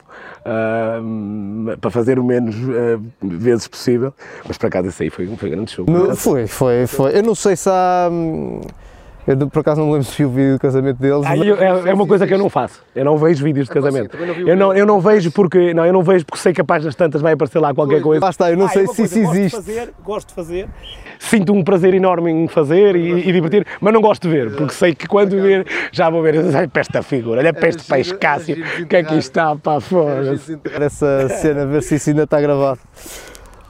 hum, para fazer o menos uh, vezes possível, mas para cá isso aí foi, foi grande show. No, foi, foi, foi. Eu não sei se há. Hum, eu por acaso não me lembro se vi o vídeo do casamento deles. Ah, eu, é, é, uma coisa que eu não faço. Eu não vejo vídeos de casamento. Não eu, não, eu não vejo porque não, eu não vejo porque sei que a páginas tantas vai aparecer lá qualquer coisa. Lá está, eu não ah, sei é se isso existe. Gosto de fazer, gosto de fazer. Sinto um prazer enorme em fazer e, e, divertir, mas não gosto de ver, porque sei que quando ver, já vou ver, olha para esta figura, olha para este peixe Cássio, que aqui está para fora. Essa cena, ver se isso ainda está gravado.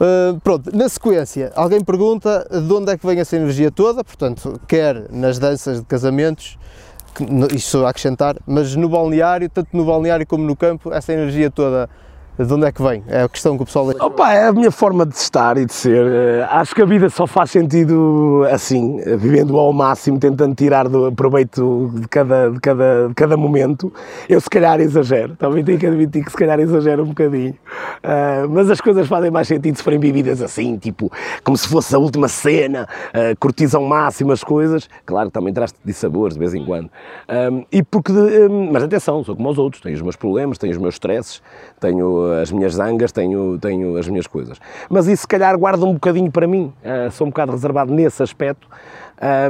Uh, pronto, na sequência, alguém pergunta de onde é que vem essa energia toda, portanto, quer nas danças de casamentos, isso a acrescentar, mas no balneário, tanto no balneário como no campo, essa energia toda de onde é que vem? É a questão que o pessoal... Opa, é a minha forma de estar e de ser. Eh, acho que a vida só faz sentido assim, vivendo ao máximo, tentando tirar do proveito de cada, de cada, de cada momento. Eu se calhar exagero, também tenho que admitir que se calhar exagero um bocadinho. Uh, mas as coisas fazem mais sentido se forem vividas assim, tipo, como se fosse a última cena, uh, curtis ao máximo as coisas. Claro também traz de sabores de vez em quando. Um, e porque, um, mas atenção, sou como os outros, tenho os meus problemas, tenho os meus stresses, tenho as minhas zangas, tenho, tenho as minhas coisas. Mas isso se calhar guarda um bocadinho para mim, uh, sou um bocado reservado nesse aspecto,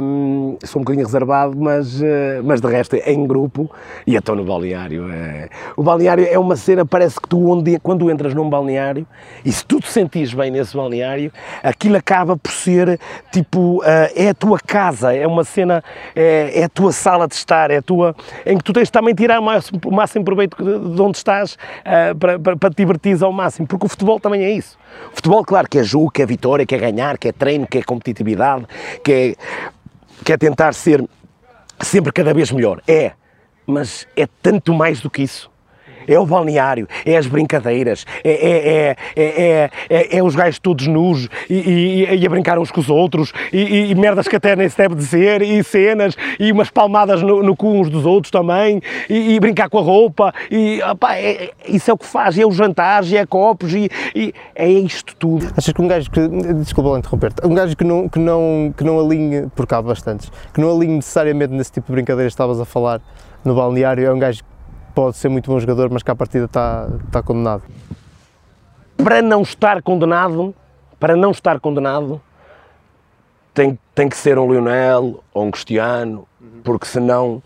um, sou um bocadinho reservado, mas, uh, mas de resto é em grupo e estou no balneário. É... O balneário é uma cena, parece que tu, onde, quando entras num balneário e se tu te sentires bem nesse balneário, aquilo acaba por ser tipo, uh, é a tua casa, é uma cena, é, é, a tua sala de estar, é a tua, em que tu tens também tirar o máximo, o máximo proveito de onde estás uh, para, para, para te divertir ao máximo, porque o futebol também é isso. O futebol, claro, que é jogo, que é vitória, que é ganhar, que é treino, que é competitividade, que é quer tentar ser sempre cada vez melhor. É, mas é tanto mais do que isso é o balneário, é as brincadeiras, é, é, é, é os gajos todos nus e, e, e, a brincar uns com os outros e, e, merdas que até nem se deve dizer e cenas e umas palmadas no, cu uns dos outros também e, brincar com a roupa e é, isso é o que faz, é os jantares, é copos e, é isto tudo. Achas que um gajo que, desculpa interromper-te, um gajo que não, que, não, que não alinhe, porque há bastantes, que não alinhe necessariamente nesse tipo de brincadeiras que estavas a falar no balneário, é um gajo pode ser muito bom jogador, mas que à partida está, está condenado. Para não estar condenado, para não estar condenado, tem, tem que ser um Lionel ou um Cristiano, porque senão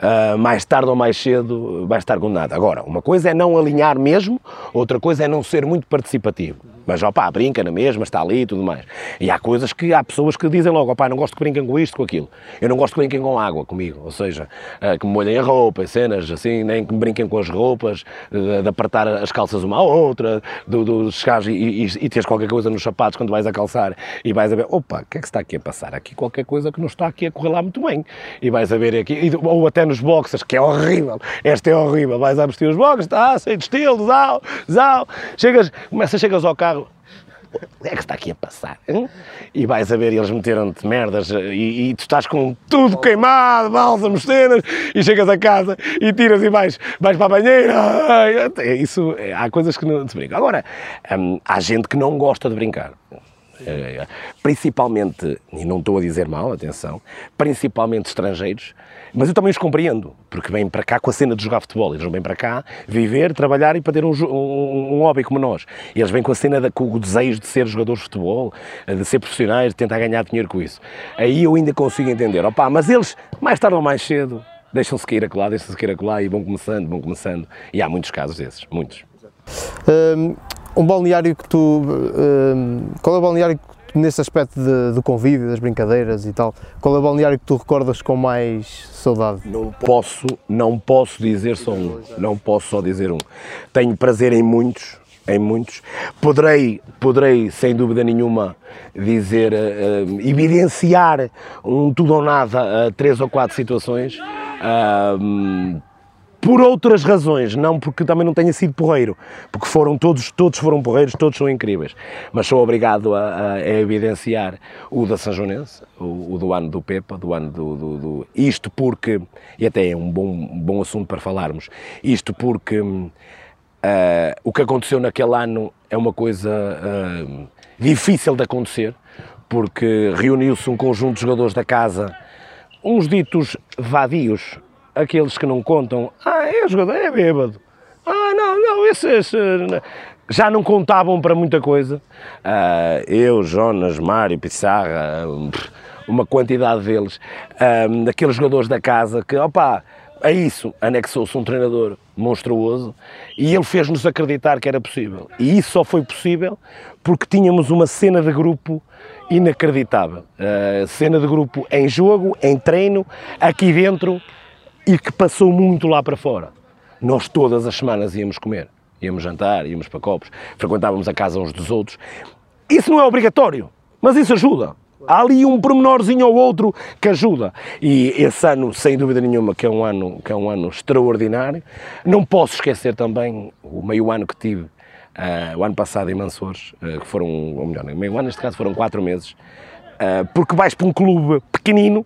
uh, mais tarde ou mais cedo vai estar condenado. Agora, uma coisa é não alinhar mesmo, outra coisa é não ser muito participativo. Mas, opá, brinca na mesma, está ali e tudo mais. E há coisas que, há pessoas que dizem logo, opá, não gosto que brinquem com isto, com aquilo. Eu não gosto que brinquem com água comigo, ou seja, uh, que me molhem a roupa, cenas assim, nem que me brinquem com as roupas, de, de apertar as calças uma à outra, do, do chegares e, e, e teres qualquer coisa nos sapatos quando vais a calçar e vais a ver, opa, o que é que está aqui a passar? Aqui qualquer coisa que não está aqui a correr lá muito bem. E vais a ver aqui, ou até nos boxers, que é horrível, esta é horrível, vais a vestir os boxers, está, sem de estilo, zau, zau, chegas, começas, chegas ao carro, é que está aqui a passar? E vais a ver, eles meteram-te merdas e, e, tu estás com tudo queimado, bálsamos, cenas, e chegas a casa e tiras e vais, vais para a banheira. Isso, é, há coisas que não se brinca. Agora, hum, há gente que não gosta de brincar. Eh, principalmente, e não estou a dizer mal, atenção, principalmente estrangeiros, mas eu também os compreendo, porque vêm para cá com a cena de jogar futebol, eles não vêm para cá viver, trabalhar e para ter um, um, um hobby como nós. Eles vêm com a cena, de, com o desejo de ser jogadores de futebol, de ser profissionais, de tentar ganhar dinheiro com isso. Aí eu ainda consigo entender, opá, mas eles, mais tarde ou mais cedo, deixam-se cair acolá, deixam-se cair acolá e vão começando, vão começando. E há muitos casos desses, muitos. Um, um balneário que tu. Um, qual é o balneário que, nesse aspecto de, do convívio, das brincadeiras e tal, qual é o balneário que tu recordas com mais saudade? Não posso, não posso dizer só um. Não posso só dizer um. Tenho prazer em muitos, em muitos. Poderei, poderei sem dúvida nenhuma, dizer, uh, evidenciar um tudo ou nada, uh, três ou quatro situações. Por outras razões, não porque também não tenha sido porreiro, porque foram todos, todos foram porreiros, todos são incríveis, mas sou obrigado a, a, evidenciar o da São o, o, do ano do Pepa, do ano do, do, do, Isto porque, e até é um bom, bom assunto para falarmos, isto porque uh, o que aconteceu naquele ano é uma coisa uh, difícil de acontecer, porque reuniu-se um conjunto de jogadores da casa, uns ditos vadios, aqueles que não contam, ah, é jogador, é bêbado. Ah, não, não, esses já não contavam para muita coisa. Uh, eu, Jonas, Mário, Pissarra, uma quantidade deles, um, aqueles jogadores da casa que, opa, a isso anexou-se um treinador monstruoso e ele fez-nos acreditar que era possível. E isso só foi possível porque tínhamos uma cena de grupo inacreditável. Uh, cena de grupo em jogo, em treino, aqui dentro e que passou muito lá para fora. Nós todas as semanas íamos comer, íamos jantar, íamos para copos, frequentávamos a casa uns dos outros. Isso não é obrigatório, mas isso ajuda. Há ali um pormenorzinho ou outro que ajuda. E esse ano, sem dúvida nenhuma, que é um ano, que é um ano extraordinário. Não posso esquecer também o meio ano que tive, uh, o ano passado em Mansores, uh, que foram, ou melhor, meio ano, neste caso foram quatro meses, uh, porque vais para um clube pequenino,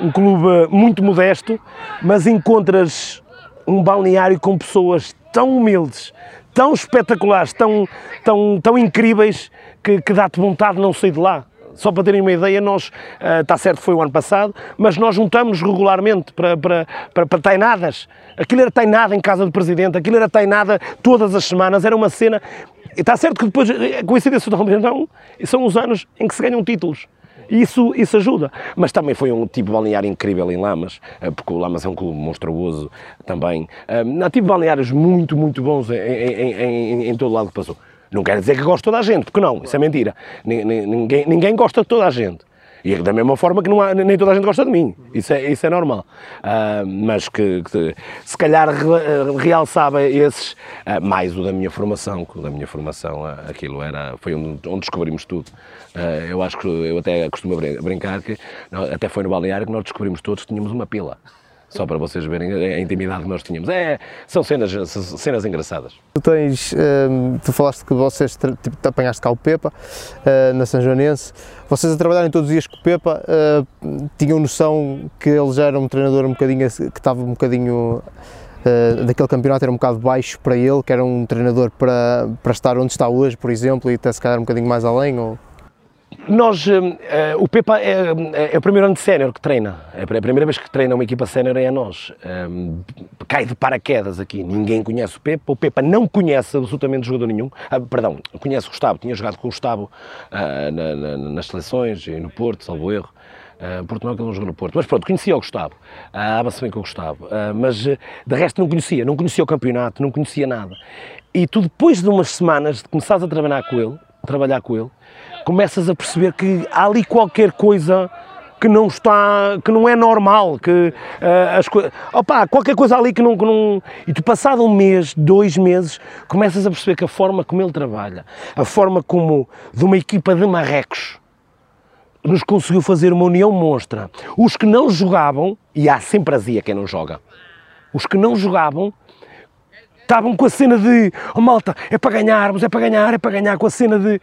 um clube muito modesto, mas encontras um balneário com pessoas tão humildes, tão espetaculares, tão, tão, tão incríveis, que, que dá-te vontade de não sair de lá. Só para terem uma ideia, nós, está uh, certo, foi o ano passado, mas nós juntamos regularmente para, para, para, para tainadas. Aquilo era tainada em casa do Presidente, aquilo era tainada todas as semanas, era uma cena. Está certo que depois, eh, coincidência totalmente não, são os anos em que se ganham títulos. Isso, isso ajuda. Mas também foi um tipo de balneário incrível em Lamas, eh, porque o Lamas é um clube monstruoso também. Não, tive balneários muito, muito bons em, em, em, em todo lado que passou. Não quer dizer que gosto de toda a gente, porque não, isso é mentira. Ninguém, ninguém gosta de toda a gente. E da mesma forma que não há, nem toda a gente gosta de mim, isso é, isso é normal. Uh, mas que, que, se calhar realçava esses, uh, mais o da minha formação, que o da minha formação uh, aquilo era, foi onde, onde descobrimos tudo. eu acho que eu até costumo brincar que até foi no balneário que nós descobrimos todos que tínhamos uma pila. Só para vocês verem a intimidade que nós tínhamos. É, são cenas, cenas engraçadas. Tu tens, hum, tu falaste que vocês tipo, apanhaste cá o Pepa, uh, na São Joanense. Vocês a trabalharem todos os dias com o Pepa, uh, tinham noção que ele já era um treinador um bocadinho, que estava um bocadinho daquele campeonato era um bocado baixo para ele, que era um treinador para, para estar onde está hoje, por exemplo, e até se calhar um bocadinho mais além? Ou... nós, uh, o Pepa é, é, o primeiro ano de sénior que treina, é a primeira vez que treina uma equipa sénior é a nós. Cai de paraquedas aqui, ninguém conhece o Pepa, o Pepa não conhece absolutamente jogador nenhum, ah, perdão, conhece o Gustavo, tinha jogado com o Gustavo uh, na, na, nas seleções e no Porto, salvo erro. Uh, Porto não é que ele não jogou no Porto, mas pronto, conhecia o Gustavo, uh, se bem com o Gustavo, uh, mas de resto não conhecia, não conhecia o campeonato, não conhecia nada. E tu depois de umas semanas de começares a trabalhar com ele, trabalhar com ele, começas a perceber que há ali qualquer coisa que não está, que não é normal, que uh, as coisas, opa, qualquer coisa ali que não, que não, e tu passado um mês, dois meses, começas a perceber que a forma como ele trabalha, a forma como de uma equipa de marrecos nos conseguiu fazer uma união monstra. Os que não jogavam, e há sempre azia quem não joga, os que não jogavam estavam com a cena de oh malta, é para ganharmos, é para ganhar, é para ganhar, com a cena de.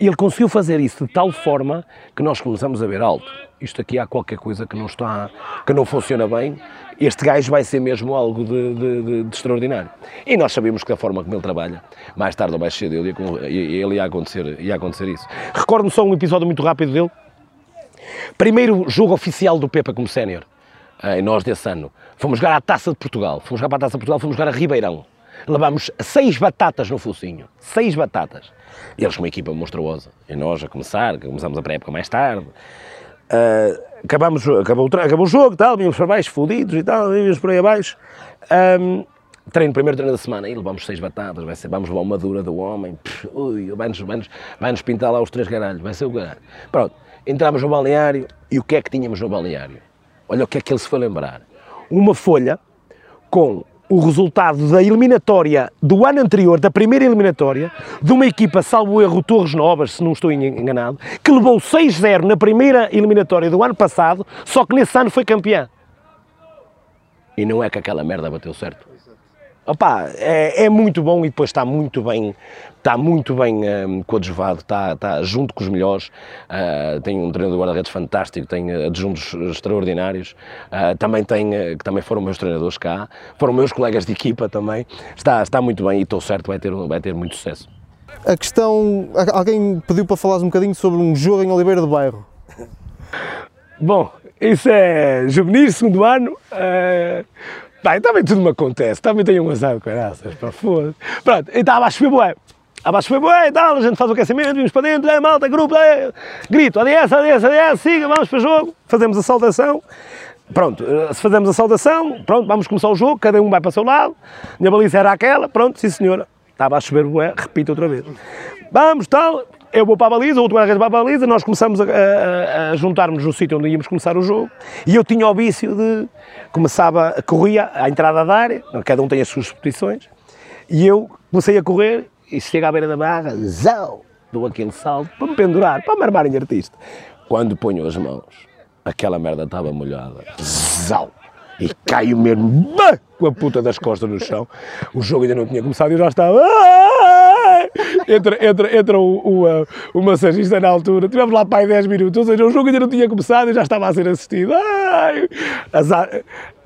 E ele conseguiu fazer isso de tal forma que nós começamos a ver alto. Isto aqui há qualquer coisa que não está, que não funciona bem. Este gajo vai ser mesmo algo de, de, de, de extraordinário. E nós sabemos que da forma como ele trabalha, mais tarde ou mais cedo, ele ia, ele ia, acontecer, ia acontecer isso. Recordo-me só um episódio muito rápido dele. Primeiro jogo oficial do Pepa como sénior, em nós desse ano. Fomos jogar à Taça de Portugal. Fomos jogar para a Taça de Portugal, fomos jogar a Ribeirão levámos seis batatas no focinho. Seis batatas. Eles com uma equipa monstruosa. E nós a começar, começámos a pré-época mais tarde. Uh, acabamos, acabou, acabou o jogo, tal, vimos para baixo, fodidos e tal, vimos por aí abaixo. Um, treino, primeiro treino da semana, e levamos seis batatas, vai ser, vamos levar uma dura do homem, vai-nos vai -nos, vai -nos pintar lá os três caralhos, vai ser o caralho. Pronto, entramos no balneário, e o que é que tínhamos no balneário? Olha o que é que ele se foi lembrar. Uma folha com o resultado da eliminatória do ano anterior, da primeira eliminatória, de uma equipa, salvo erro, Torres Novas, se não estou enganado, que levou 6-0 na primeira eliminatória do ano passado, só que nesse ano foi campeã. E não é que aquela merda bateu certo. Opa, é, é, muito bom e depois está muito bem, está muito bem um, coadjuvado, está, está junto com os melhores, uh, tem um treinador de guarda-redes fantástico, tem adjuntos extraordinários, uh, também tem, que também foram meus treinadores cá, foram meus colegas de equipa também, está, está muito bem e estou certo, vai ter, vai ter muito sucesso. A questão, alguém pediu para falares um bocadinho sobre um jogo em Oliveira do Bairro. Bom, isso é juvenil, segundo ano, uh, Bem, também tudo me acontece, também tenho um azar de caraças, para foda Pronto, e estava a chover bué. Estava a chover bué e tal, a gente faz o aquecimento, vimos para dentro, é malta, grupo, é, grito, ADS, ADS, ADS, siga, vamos para o jogo, fazemos a saudação. Pronto, eh, se fazemos a saudação, pronto, vamos começar o jogo, cada um vai para o seu lado, minha baliza era aquela, pronto, sim senhora. Estava a chover bué, repito outra vez. Vamos, tal, eu vou para a baliza, o outro guarda-redes para a baliza, nós começamos a, a, a juntar-nos no sítio onde íamos começar o jogo e eu tinha o vício de, começava, corria à entrada da área, cada um tem as suas posições, e eu comecei a correr e chego à beira da barra, zau, dou aquele salto para me pendurar, para me armar em artista. Quando ponho as mãos, aquela merda estava molhada, zau, e caio mesmo com a puta das costas no chão. O jogo ainda não tinha começado e eu já estava. Entra, entra, entra o, o, uh, o massagista na altura, tivemos lá para aí 10 minutos, ou seja, o jogo ainda não tinha começado e já estava a ser assistido. Ai, azar.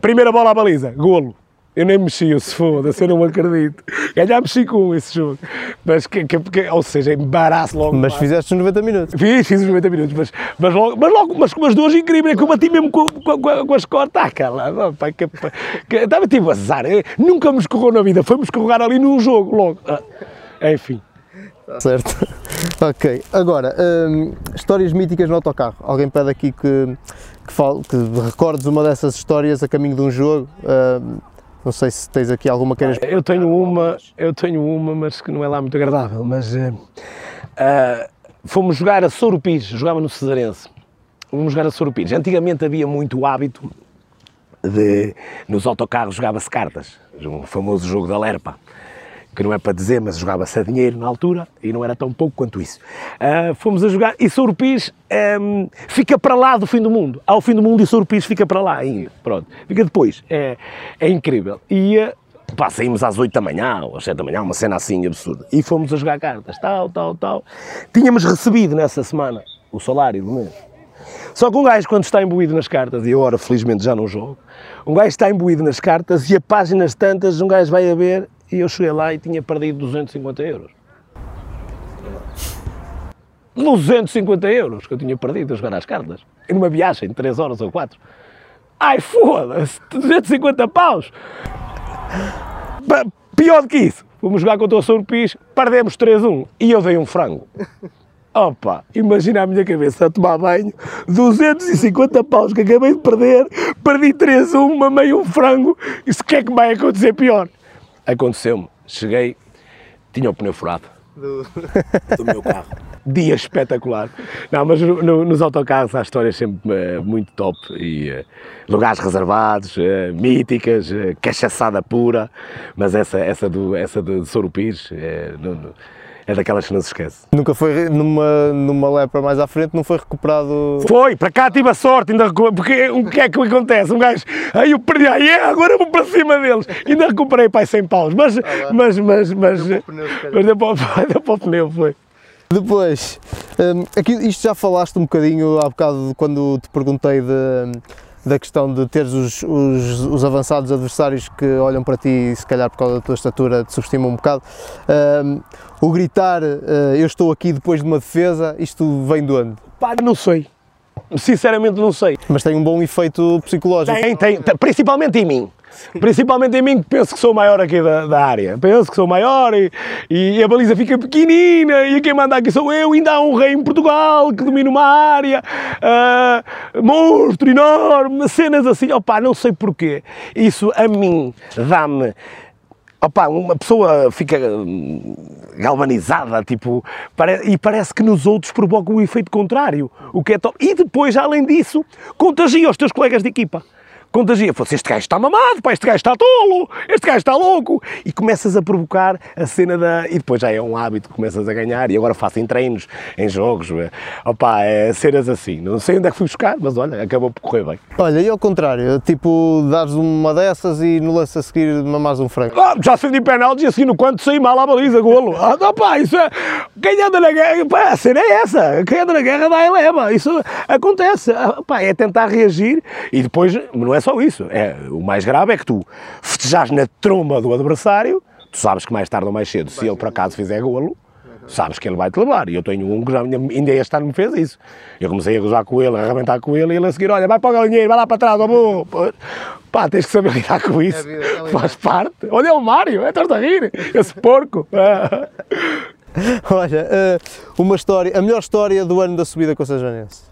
Primeira bola à baliza, golo. Eu nem mexi, eu se foda-se, eu não acredito. Ganhámos 5-1 esse jogo. Mas, que, que, que, ou seja, embaraço logo. Mas fizeste os 90 minutos. Fiz, fiz os 90 minutos, mas, mas, logo, mas, logo, mas com as duas incríveis, que eu bati mesmo com, com, com, com as cortas. Ah, calado, pá, que, que, estava tipo azar. Nunca me escorreu na vida, foi-me escorregar ali num jogo, logo. Ah, enfim. Certo. ok. Agora, hum, histórias míticas no autocarro. Alguém pede aqui que, que, fale, que recordes uma dessas histórias a caminho de um jogo. Hum, não sei se tens aqui alguma queiras. Eu tenho uma, eu tenho uma, mas que não é lá muito agradável. Mas uh, uh, fomos jogar a Sorupis, jogava no Cesarense. Fomos jogar a Sorupis. Antigamente havia muito hábito de nos autocarros jogava-se cartas, um famoso jogo da Lerpa que não é para dizer, mas jogava-se a dinheiro na altura e não era tão pouco quanto isso. Uh, fomos a jogar e Sourpis um, fica para lá do fim do mundo. Ao fim do mundo e Sourpis fica para lá ainda. Pronto, fica depois. É, é incrível. E uh, pá, saímos às 8 da manhã ou às 7 da manhã, uma cena assim absurda. E fomos a jogar cartas, tal, tal, tal. Tínhamos recebido nessa semana o salário do mês. Só que um gajo, quando está imbuído nas cartas, e agora felizmente já não jogo, um gajo está imbuído nas cartas e a páginas tantas, um gajo vai a ver e eu cheguei lá e tinha perdido 250 euros. 250 euros que eu tinha perdido a jogar às cartas. E numa viagem de 3 horas ou 4. Ai, foda-se, 250 paus. Pa- Pior do que isso, fomos jogar contra o Sorpis, perdemos 3-1 e eu dei um frango. Opa, imagina a minha cabeça a tomar banho, 250 paus que acabei de perder, perdi 3-1, mamei um frango, isso que é que vai acontecer pior? Aconteceu-me, cheguei, tinha o pneu furado do meu carro. Dia espetacular. Não, mas no- no- nos autocarros há histórias sempre eh, muito top e eh, lugares reservados, eh, míticas, cachaçada pura, mas essa, essa, do, essa de Sorupires é, não- não- é daquelas que não se esquece. Nunca foi numa, numa lepra mais à frente, não foi recuperado. Foi, para cá tive a sorte, ainda recu- porque o que é que acontece? Um gajo, aí eu perdi, aí é, agora vou para cima deles. Ainda recuperei para aí 100 paus, mas, mas, mas, mas, Deu para o pneu, se calhar. mas deu para, deu para o pneu, foi. Depois, hum, aqui, isto já falaste um bocadinho há bocado quando te perguntei de- da questão de teres os, os- os avançados adversários que olham para ti e se calhar por causa da tua estatura te subestimam um bocado. O gritar eh, eu estou aqui depois de uma defesa, isto vem de onde? Pá, não sei. Sinceramente não sei. Mas tem um bom efeito psicológico. Tem, tem, principalmente em mim. Principalmente em mim, que penso que sou maior aqui da, da área. Penso que sou maior e, e a baliza fica pequenina e quem manda aqui sou eu. Ainda há um rei em Portugal que domina uma área, ah, monstro enorme, cenas assim. Opá, não sei porquê. Isso a mim dá-me. Opa, uma pessoa fica hum, galvanizada, tipo, e parece que nos outros provoca o efeito contrário, o que é top. E depois, além disso, contagia os teus colegas de equipa. Contagia, fosse este gajo está mamado, pá, este gajo está tolo, este gajo está louco. E começas a provocar a cena da. E depois já é um hábito, começas a ganhar. E agora faço em treinos, em jogos, opa, é cenas assim. Não sei onde é que fui buscar, mas olha, acabou por correr bem. Olha, e ao contrário, tipo, dares uma dessas e no lance a seguir mamares um frango. Ah, já defendi penalti e a seguir no canto saí mal à baliza, golo. Ah, não, pá, isso é. Quem anda na guerra, pá, a cena é essa. Quem anda na guerra dá e leva. Isso acontece. Ah, pá, é tentar reagir e depois, não é só isso. É, o mais grave é que tu festejas na tromba do adversário, tu sabes que mais tarde ou mais cedo, se ele por acaso fizer golo, sabes que ele vai te levar. E eu tenho um que já, ainda este ano me fez isso. Eu comecei a gozar com ele, a arrebentar com ele, e ele a seguir, olha, vai para o galinheiro, vai lá para trás, ó burro. Pá, tens que saber lidar com isso. vida, é. Faz parte. Olha o Mário, é estás a rir, esse porco. Olha, eh, uma história, a melhor história do ano da subida com o Sajanense.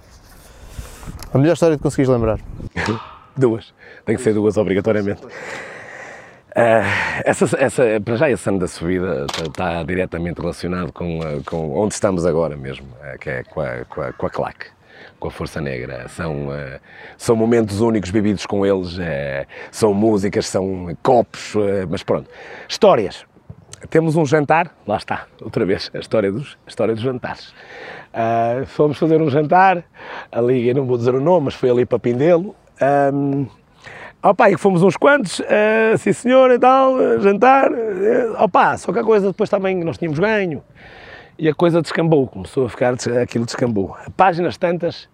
A melhor história que conseguis lembrar. Duas. Tem que ser duas obrigatoriamente. Ah, essa, essa, para já esse ano da subida está, está diretamente relacionado com, ah, com onde estamos agora mesmo, ah, que é com a, com a, com a claque, com a Força Negra. São, ah, são momentos únicos vividos com eles, ah, são músicas, são copos, ah, mas pronto. Histórias. Temos um jantar, lá está, outra vez, a história dos, a história dos jantares. Fomos fazer um jantar, ali, eu não vou dizer o nome, mas foi ali para Pindelo. Ahm, Opa, e fomos uns quantos, ah, sim senhor e tal, jantar. ah, Opa, só que a coisa depois também nós tínhamos ganho. E a coisa descambou, começou a ficar, aquilo descambou. Páginas tantas,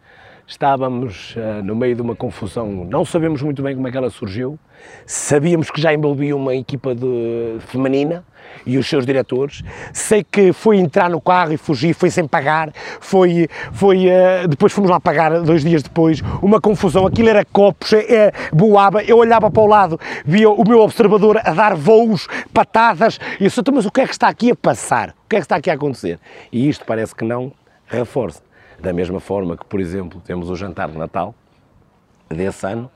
estávamos ah, no meio de uma confusão, não sabemos muito bem como é que ela surgiu, sabíamos que já envolvia uma equipa de, feminina e os seus diretores, sei que foi entrar no carro e fugir, foi sem pagar, foi, foi ah, depois fomos lá pagar dois dias depois, uma confusão, aquilo era copos, é, é, boaba, eu olhava para o lado, via o meu observador a dar voos, patadas, e eu disse, "Então, mas o que é que está aqui a passar? O que é que está aqui a acontecer? E isto parece que não reforça. Da mesma forma que, por exemplo, temos o jantar de Natal desse ano,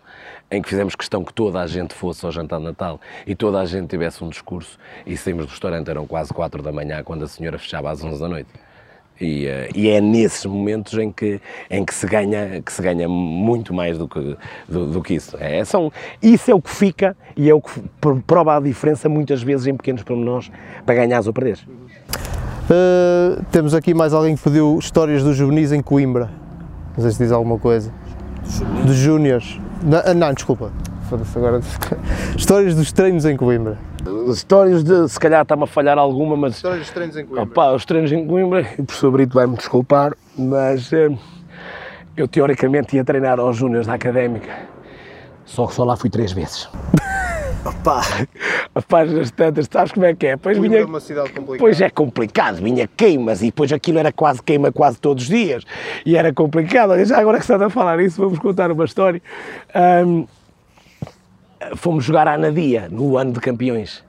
em que fizemos questão que toda a gente fosse ao jantar de Natal e toda a gente tivesse um discurso e saímos do restaurante, eram quase 4 da manhã, quando a senhora fechava às 11 da noite. E, eh, e é nesses momentos em que, em que, se, ganha, que se ganha muito mais do que, do, do que isso. É, são, isso é o que fica e é o que pro- prova a diferença muitas vezes em pequenos pormenores para ganhares ou perderes. Uh, temos aqui mais alguém que pediu histórias dos juvenis em Coimbra. Não sei se diz alguma coisa. Dos júniores. Não, ah, não, desculpa. Foda-se agora. histórias dos treinos em Coimbra. Histórias de, se calhar está-me a falhar alguma, mas Histórias dos treinos em Opa, os treinos em Coimbra, o professor Brito vai-me desculpar, mas eh, eu teoricamente ia treinar aos júniores da Académica, só que só lá fui três vezes. Opa, páginas tantas, sabes como é que é? Pois, Coimbra vinha, é uma cidade complicada. pois é complicado, vinha queimas e depois aquilo era quase queima quase todos os dias e era complicado. Olha, já agora que estás a falar isso, vamos contar uma história. Ahm, fomos jogar à Nadia, no ano de campeões,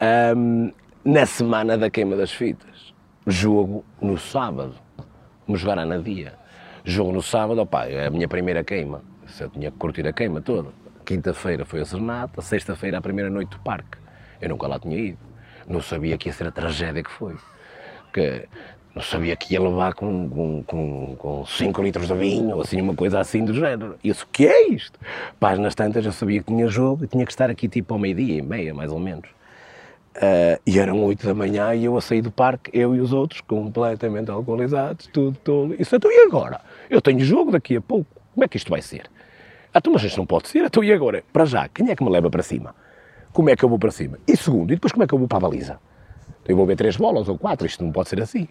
ahm, na semana da queima das fitas. Jogo no sábado. Fomos jogar à Nadia. Jogo no sábado, opá, é a minha primeira queima. Eu tinha que curtir a queima toda. Quinta-feira foi a serenata, sexta-feira a primeira noite do parque. Eu nunca lá tinha ido. Não sabia que ia ser a tragédia que foi. Que não sabia que ia levar com 5 com, com, com cinco litros de vinho, ou assim, uma coisa assim do género. Isso, que é isto? Paz, nas tantas, eu sabia que tinha jogo e tinha que estar aqui tipo ao meio-dia e meia, mais ou menos. Ah, e eram 8 da manhã e eu a sair do parque, eu e os outros, completamente alcoolizados, tudo tolo. Isso, então e agora? Eu tenho jogo daqui a pouco. Como é que isto vai ser? Ah, tu, mas isto não pode ser. Então e agora? Para já, quem é que me leva para cima? Como é que eu vou para cima? E segundo, e depois como é que eu vou para a baliza? Eu vou ver três bolas ou quatro, isto não pode ser assim.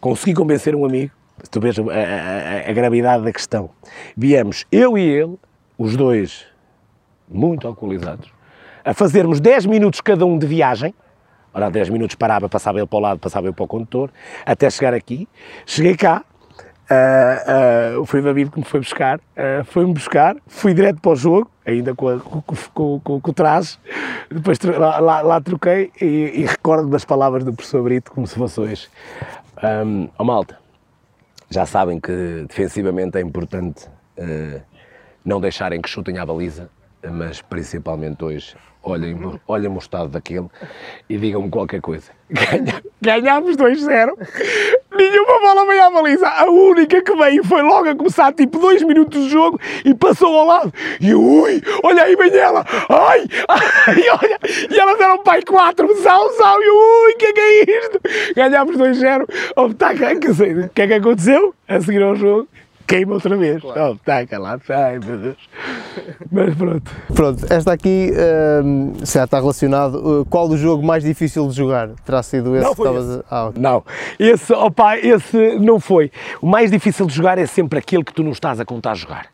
Consegui convencer um amigo, tu vês a, a- a- a gravidade da questão. Viemos, eu e ele, os dois muito alcoolizados, a fazermos 10 minutos cada um de viagem. Ora, 10 minutos parava, passava ele para o lado, passava eu para o condutor, até chegar aqui. Cheguei cá, ah, foi o David que me foi buscar, ah, foi-me buscar, fui direto para o jogo, ainda com, a- com, com, com- com o traje, depois lá, lá- lá troquei e, e recordo das palavras do professor Brito como se fosse hoje. Um, oh, malta, já sabem que defensivamente é importante eh, não deixarem que chutem à baliza, mas principalmente hoje, olhem, olhem o estado daquele e digam-me qualquer coisa. Ganha- ganhámos 2-0, nenhuma bola veio à baliza, a única que veio foi logo a começar, tipo, dois minutos de jogo e passou ao lado. E ui, olha aí, vem ela, ai, ai, olha, e elas eram pai 4, sal, sal, e ui, o que é que é isto? Ganhámos 2-0, oh, tá, que o que é que aconteceu? A seguir ao jogo, queima outra vez. Oh, tá, calado, ai meu Deus. Mas pronto. Pronto, esta aqui hum, já está relacionado. Uh, Qual o jogo mais difícil de jogar? Terá sido esse Não que foi estavas esse. a... Ah, ok. Não, esse, opa, esse não foi. O mais difícil de jogar é sempre aquele que tu não estás a contar jogar.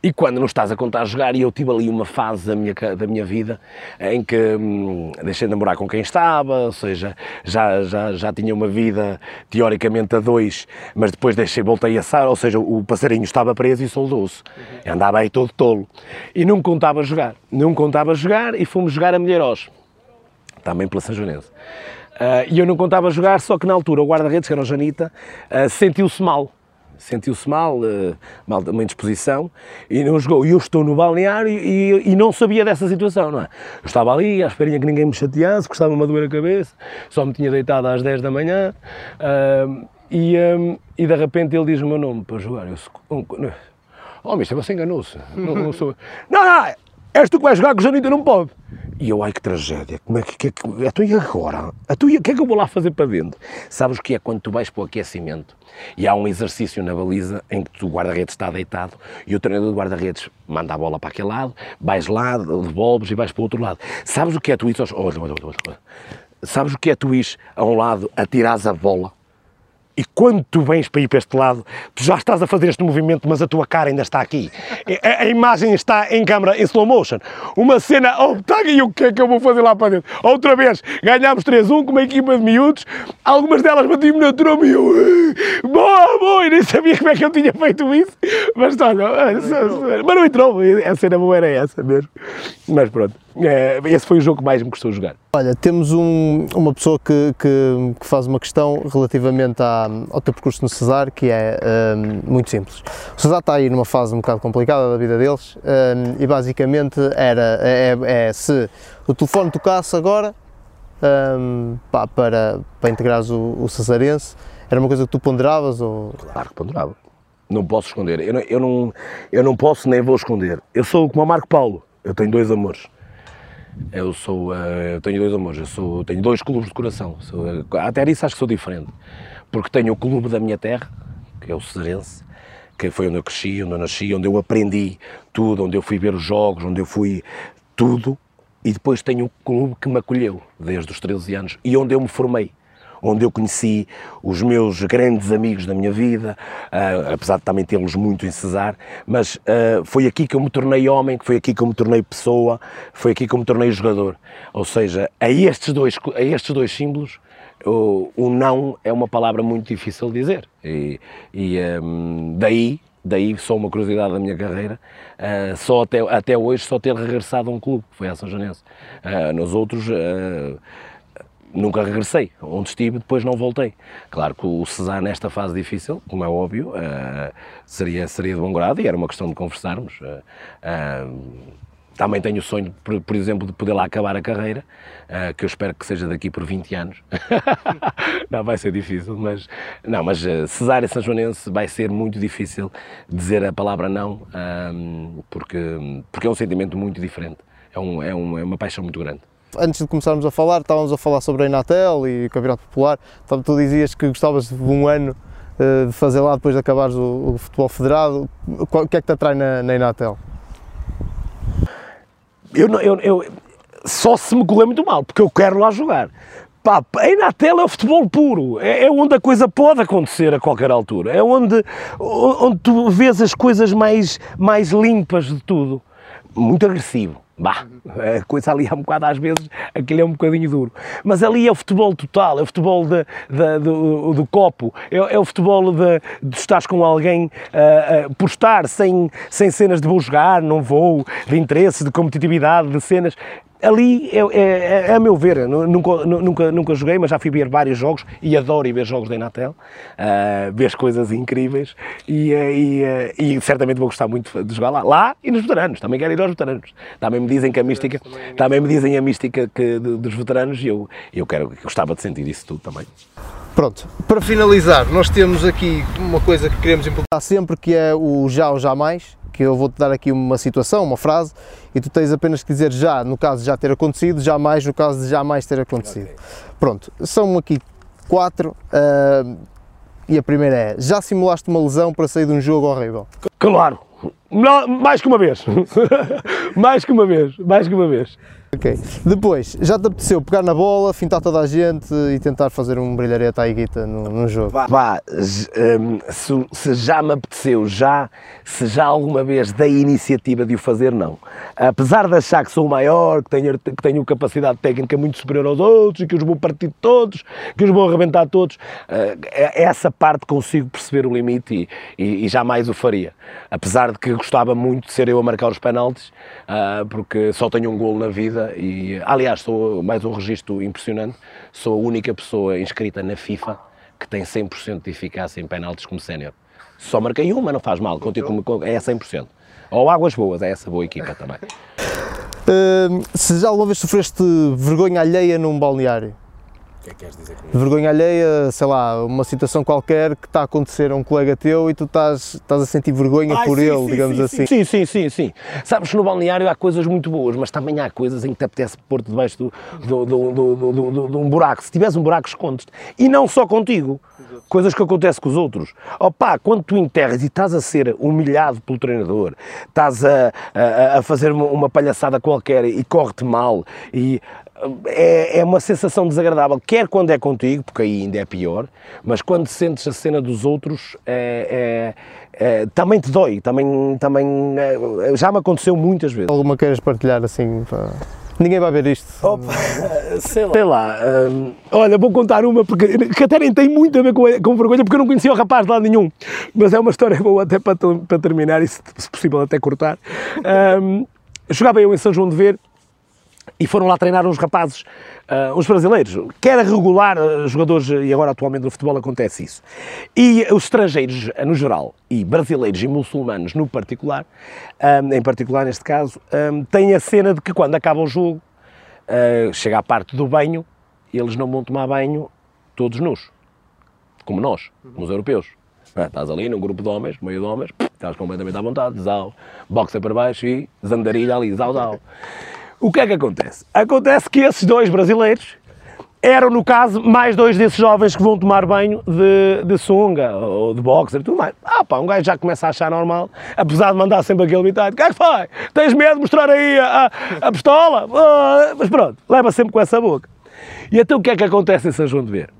E quando não estás a contar jogar, e eu tive ali uma fase da minha, da minha vida em que hum, deixei de namorar com quem estava, ou seja, já, já, já tinha uma vida teoricamente a dois, mas depois deixei, voltei a sar, ou seja, o passarinho estava preso e soldou-se. Andava aí todo tolo. E não contava jogar. Não contava jogar e fomos jogar a Milheiros também pela São Joanense. Ah, e eu não contava jogar, só que na altura o guarda-redes, que era o Janita, ah, sentiu-se mal. Sentiu-se mal, ah, mal de uma indisposição, e não jogou. E eu estou no balneário e, e não sabia dessa situação, não é? Eu estava ali, à esperinha que ninguém me chateasse, gostava-me a doer a cabeça, só me tinha deitado às 10 da manhã, ah, e, ah, e de repente ele diz o meu nome para jogar. Eu, "Um, Oh, mister, você enganou-se. Não, não sou. Não, não, és tu que vais jogar que o Janita não pode. E eu, ai que tragédia, como é que, que, que então e agora? Então, e o que é que eu vou lá fazer para dentro? Sabes o que é quando tu vais para o aquecimento e há um exercício na baliza em que o guarda-redes está deitado e o treinador do guarda-redes manda a bola para aquele lado, vais lá, devolves e vais para o outro lado. Sabes o que é tu olha, olha, olha, olha. Sabes o que é tu ires a um lado, atirares a bola e quando tu vens para ir para este lado, tu já estás a fazer este movimento, mas a tua cara ainda está aqui. A, a imagem está em câmara, em slow motion. Uma cena, oh, tá aqui, o que é que eu vou fazer lá para dentro? Outra vez, ganhámos 3-1 com uma equipa de miúdos, algumas delas batiam na tromba e eu, "Eh, boa, boa, e nem sabia como é que eu tinha feito isso. Mas olha, mas não entrou, a cena boa era essa mesmo. Mas pronto, esse foi o jogo que mais me custou jogar. Olha, temos um- uma pessoa que, que- que faz uma questão relativamente à- ao teu percurso no Cesar, que é hum, muito simples. O Cesar está aí numa fase um bocado complicada da vida deles hum, e basicamente era é, é se o telefone tocasse agora hum, pá, para, para integrares o, o Cesarense, era uma coisa que tu ponderavas ou Claro que ponderava. Não posso esconder. Eu não, eu, não, eu não posso nem vou esconder. Eu sou como o Marco Paulo. Eu tenho dois amores. Eu sou, eh, eu tenho dois amores. Eu sou, tenho dois clubes de coração. Sou, eh, até nisso acho que sou diferente. Porque tenho o clube da minha terra, que é o Cesarense, que foi onde eu cresci, onde eu nasci, onde eu aprendi tudo, onde eu fui ver os jogos, onde eu fui tudo. E depois tenho um clube que me acolheu desde os 13 anos e onde eu me formei onde eu conheci os meus grandes amigos da minha vida, uh, apesar de também tê-los muito em Cesar, mas uh, foi aqui que eu me tornei homem, foi aqui que eu me tornei pessoa, foi aqui que eu me tornei jogador. Ou seja, a estes dois, a estes dois símbolos, o, o não é uma palavra muito difícil de dizer. E, e um, daí daí só uma curiosidade da minha carreira, uh, só até, até hoje só ter regressado a um clube, que foi a São Janense. Uh, nos outros, uh, nunca regressei. Onde estive, depois não voltei. Claro que o Cesar, nesta fase difícil, como é óbvio, seria, seria de bom grado e era uma questão de conversarmos. Também tenho o sonho, por, por, exemplo, de poder lá acabar a carreira, uh, que eu espero que seja daqui por 20 anos. não, vai ser difícil, mas, não, mas uh, Cesária São Joanense vai ser muito difícil dizer a palavra não, porque, porque é um sentimento muito diferente, é, um, é, um, é uma paixão muito grande. Antes de começarmos a falar, estávamos a falar sobre a Inatel e o Campeonato Popular. Tu dizias que gostavas de um ano uh, de fazer lá depois de acabares o, o futebol federado. O que é que te atrai na, na Inatel? eu, eu, eu, só se me correr muito mal, porque eu quero lá jogar. Pá, a tela é o futebol puro, é, é, onde a coisa pode acontecer a qualquer altura, é onde, onde tu vês as coisas mais, mais limpas de tudo. Muito agressivo, Bah, a coisa ali é um bocado, às vezes, aquele é um bocadinho duro. Mas ali é o futebol total, é o futebol de, de, do, do, copo, é, é, o futebol de, de com alguém uh, uh, por estar, sem, sem cenas de vou jogar, não vou, de interesse, de competitividade, de cenas ali é, é, é, a meu ver, nunca, nunca, nunca joguei, mas já fui ver vários jogos e adoro ir ver jogos da Inatel, uh, ver coisas incríveis e, uh, e, uh, e, certamente vou gostar muito de jogar lá. Lá e nos veteranos, também quero ir aos veteranos. Também me dizem que a mística, também me dizem a mística que, dos veteranos e eu, eu quero, gostava de sentir isso tudo também. Pronto, para finalizar, nós temos aqui uma coisa que queremos implementar sempre que é o já ou jamais que eu vou-te dar aqui uma situação, uma frase, e tu tens apenas que dizer já, no caso de já ter acontecido, jamais, no caso de jamais ter acontecido. Okay. Pronto, são aqui quatro, uh, e a primeira é, já simulaste uma lesão para sair de um jogo horrível? Claro, mais que uma vez, mais que uma vez, mais que uma vez. Ok. Depois, já te apeteceu pegar na bola, fintar toda a gente e tentar fazer um brilhareta à Iguita no, no jogo? Vá, um, se, se, já me apeteceu, já, se já alguma vez dei iniciativa de o fazer, não. Apesar de achar que sou o maior, que tenho, que tenho capacidade técnica muito superior aos outros e que os vou partir todos, que os vou arrebentar todos, uh, essa parte consigo perceber o limite e, e, e, jamais o faria. Apesar de que gostava muito de ser eu a marcar os penaltis, uh, porque só tenho um golo na vida vida e, aliás, sou mais um registro impressionante, sou a única pessoa inscrita na FIFA que tem 100% de eficácia em penaltis como sénior. Só marquei uma, não faz mal, contigo como, é 100%. Ou Águas Boas, é essa boa equipa também. Uh, se já alguma vez sofreste vergonha alheia num balneário? Que é que queres dizer com isso? Vergonha alheia, sei lá, uma situação qualquer que está a acontecer a um colega teu e tu estás, estás a sentir vergonha Ai, por sim, ele, sim, digamos sim, assim. Sim, sim, sim, sim. Sabes que no balneário há coisas muito boas, mas também há coisas em que te apetece pôr-te debaixo do, do, do, do, de um buraco. Se tiveres um buraco, escondes-te. E não só contigo. Coisas que acontecem com os outros. Opa, quando tu enterras e estás a ser humilhado pelo treinador, estás a, a, a fazer uma palhaçada qualquer e corre-te mal e é, é uma sensação desagradável, quer quando é contigo, porque aí ainda é pior, mas quando sentes a cena dos outros, é, é, é também te dói, também, também é, já me aconteceu muitas vezes. Alguma queiras partilhar assim? Para... Ninguém vai ver isto. Opa, sei lá. Sei lá hum, olha, vou contar uma, porque, que até nem tem muito a ver com, com vergonha, porque eu não conhecia o rapaz de lado nenhum. Mas é uma história boa até para, para terminar e, se, se possível, até cortar. Um, jogava eu em São João de Ver e foram lá treinar uns rapazes, uh, uns brasileiros, que era regular uh, jogadores, e agora atualmente no futebol acontece isso. E os estrangeiros, no geral, e brasileiros e muçulmanos no particular, um, em particular neste caso, um, têm a cena de que quando acaba o jogo, uh, chega à parte do banho, eles não vão tomar banho todos nus, como nós, como os europeus. Estás ali num grupo de homens, meio de homens, estás completamente à vontade, zau, boxa para baixo e zandarilha ali, zau, zau. O que é que acontece? Acontece que esses dois brasileiros eram, no caso, mais dois desses jovens que vão tomar banho de, de sunga ou de boxer e tudo mais. Ah pá, um gajo já começa a achar normal, apesar de mandar sempre aquele bitado. O que é que foi? Tens medo de mostrar aí a, a, a pistola? Ah, mas pronto, leva sempre com essa boca. E então o que é que acontece em São João de Ver?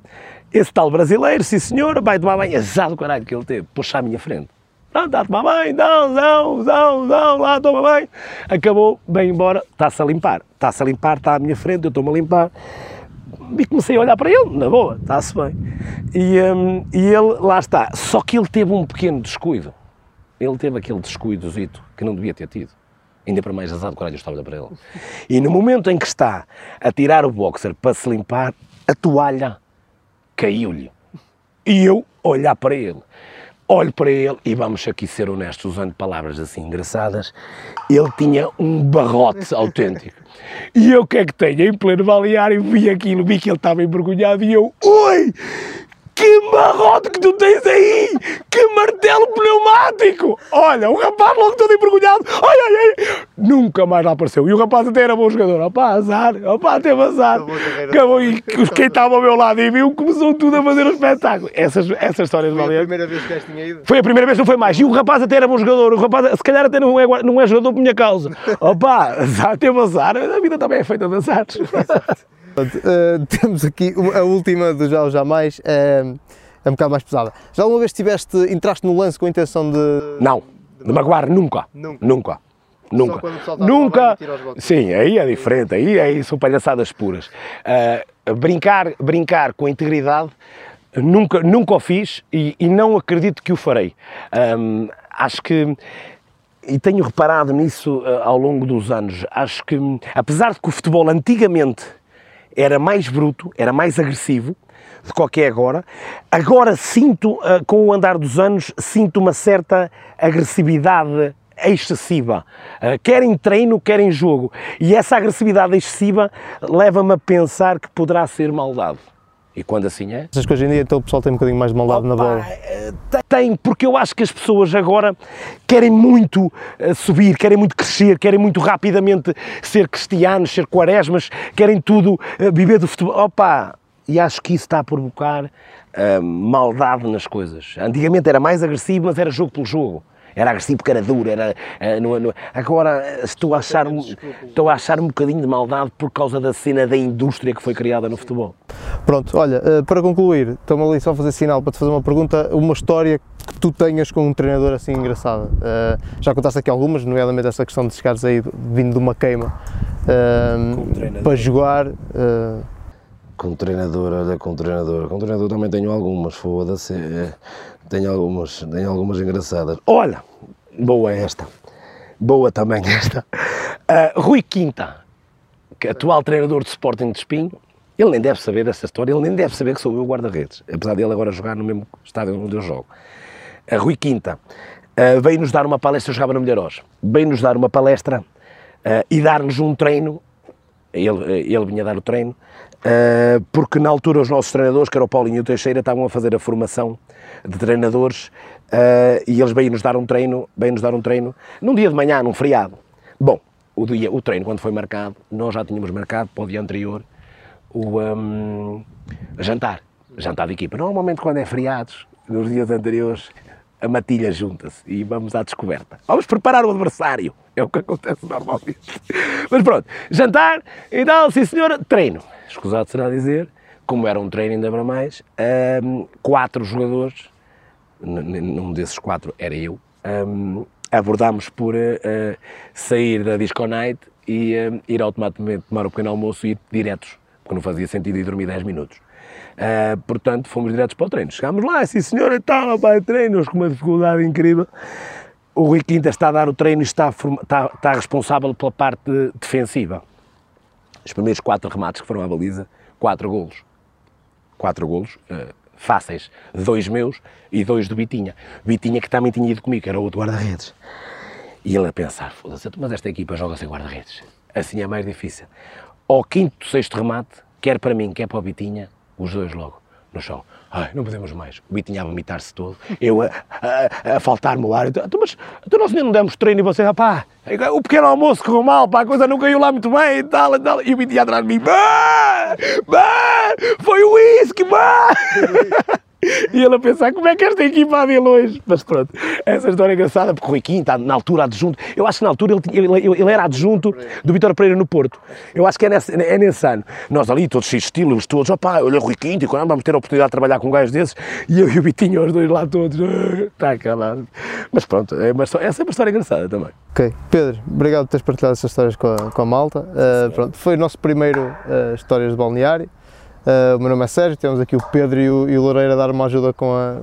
Esse tal brasileiro, sim senhor, vai tomar banho, azado caralho que ele teve, puxa à minha frente. Tomar banho, não, não, não, não, lá toma banho. Acabou, bem embora, está-se a limpar. Está-se a limpar, está à minha frente, eu estou-me a limpar. E comecei a olhar para ele, na boa, está-se bem. E, hum, e ele, lá está. Só que ele teve um pequeno descuido. Ele teve aquele descuidozito que não devia ter tido. Ainda para mais azado, coragem, eu estava a para ele. E no momento em que está a tirar o boxer para se limpar, a toalha caiu-lhe. E eu olhar para ele. Olho para ele e vamos aqui ser honestos, usando palavras assim engraçadas, ele tinha um barrote autêntico. E eu o que é que tenho? Em pleno balneário vi aquilo, vi que ele estava envergonhado e eu, oi, que barrote que tu tens aí! Que martelo pneumático! Olha, o rapaz logo todo envergonhado, ai, ai, ai, nunca mais lá apareceu. E o rapaz até era bom jogador, opá, azar, opá, teve azar. Acabou e quem estava ao meu lado e viu, começou tudo a fazer um espetáculo. Essas, essas histórias Foi a valiam. primeira vez que este tinha ido? Foi a primeira vez, não foi mais. E o rapaz até era bom jogador. O rapaz, se calhar, até não é, não é jogador por minha causa. Opa, azar, teve azar. A vida também é feita de azares. Eh, temos aqui a última do Já ou Jamais, é, é um bocado mais pesada. Já alguma vez tiveste, entraste no lance com a intenção de. Não, de magoar nunca. Nunca. Nunca. Nunca. Nunca. Sim, aí é diferente. Aí, aí são palhaçadas puras. Ah, brincar, brincar com a integridade nunca, nunca o fiz e, e não acredito que o farei. Ahm, acho que e tenho reparado nisso ah, ao longo dos anos. Acho que, apesar de que o futebol antigamente era mais bruto, era mais agressivo o que é agora, agora sinto, ah, com o andar dos anos, sinto uma certa agressividade excessiva, Ah, quer em treino, quer em jogo. E essa agressividade excessiva leva-me a pensar que poderá ser maldade. E quando assim é, Achas que hoje em dia então o pessoal tem um bocadinho mais de maldade na Opa, bola? eh, Tem, porque eu acho que as pessoas agora querem muito eh, subir, querem muito crescer, querem muito rapidamente ser cristianos, ser quaresmas, querem tudo eh, viver do futebol. Opa! E acho que isso está a provocar eh, maldade nas coisas. Antigamente era mais agressivo, mas era jogo pelo jogo. Era agressivo porque era duro, era... eh, no- no- Agora eh, estou a, achar um, estou a achar um bocadinho de maldade por causa da cena da indústria que foi criada no futebol. Pronto, olha, eh, para concluir, estou-me ali só a fazer sinal para te fazer uma pergunta, uma história que tu tenhas com um treinador assim engraçada. Já contaste aqui algumas, nomeadamente essa questão de chegares aí vindo de uma queima um treinador. para jogar. eh, Com treinador, olha, com treinador. Com treinador também tenho algumas, foda-se. Tenho algumas, tenho algumas engraçadas. Olha, boa esta. Boa também esta. Ah, Rui Quinta, é atual treinador de Sporting de Espinho, ele nem deve saber dessa história, ele nem deve saber que sou eu guarda-redes, apesar dele agora jogar no mesmo estádio onde eu jogo. A Rui Quinta ah, veio-nos dar uma palestra, eu jogava no Melhorós, veio-nos dar uma palestra ah, e dar-nos um treino ele, ele vinha dar o treino, eh, porque na altura os nossos treinadores, que era o Paulinho e o Teixeira, estavam a fazer a formação de treinadores eh, e eles veio-nos dar um treino, veio-nos dar um treino num dia de manhã, num feriado. Bom, o, dia, o treino quando foi marcado, nós já tínhamos marcado para o dia anterior o hum, jantar, jantar de equipa. Normalmente quando é feriados, nos dias anteriores, a matilha junta-se e vamos à descoberta. Vamos preparar o adversário. É o que acontece normalmente. Mas pronto, jantar e tal, sim senhora, treino. Escusado será dizer, como era um treino ainda para mais, hum, quatro jogadores, num desses quatro era eu, hum, abordámos por eh, sair da disco night e eh, ir automaticamente tomar o pequeno almoço e ir diretos, porque não fazia sentido ir dormir 10 minutos. Ah, portanto, fomos diretos para o treino. Chegámos lá, sim senhora, e tal, para o treino, com uma dificuldade incrível. O Rui Quinta está a dar o treino e está, está, está responsável pela parte defensiva. Os primeiros quatro remates que foram à baliza, quatro golos. Quatro golos eh, fáceis. Dois meus e dois do Bitinha. Bitinha que também tinha ido comigo, que era outro guarda-redes. E ele a pensar, foda-se, mas esta equipa joga sem guarda-redes. Assim é mais difícil. Ao quinto, sexto remate, quer para mim, quer para o Bitinha, os dois logo no chão. Ai, não podemos mais. O Bitinha a vomitar-se todo, eu a, a, a faltar-me o ar. Então, então, mas então nós ainda não demos treino e você, ah, pá, o pequeno almoço correu mal, pá, a coisa não caiu lá muito bem e tal, e tal. E o Bitinha atrás de mim, bah, bah, foi o whisky, bah. E ele a pensar como é que esta equipa há de ir longe. Mas pronto, essa história é engraçada, porque o Rui Quinto, na altura adjunto, eu acho que na altura ele, ele, ele era adjunto do Vitor Pereira no Porto. Eu acho que é nesse, é nesse ano. Nós ali, todos cheios de estilo, eles todos, opá, olha o Rui Quinto, e quando vamos ter a oportunidade de trabalhar com um gajo desses, e eu e o Vitinho, os dois lá todos, está calado. Mas pronto, é uma, essa é uma história engraçada também. Ok, Pedro, obrigado por teres partilhado essas histórias com a, com a malta. Uh, pronto, foi o nosso primeiro uh, Histórias de Balneário. Uh, o meu nome é Sérgio, temos aqui o Pedro e o, e o Loureiro a dar uma ajuda com a,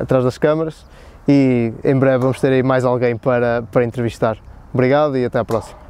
atrás das câmaras e em breve vamos ter aí mais alguém para, para entrevistar. Obrigado e até à próxima.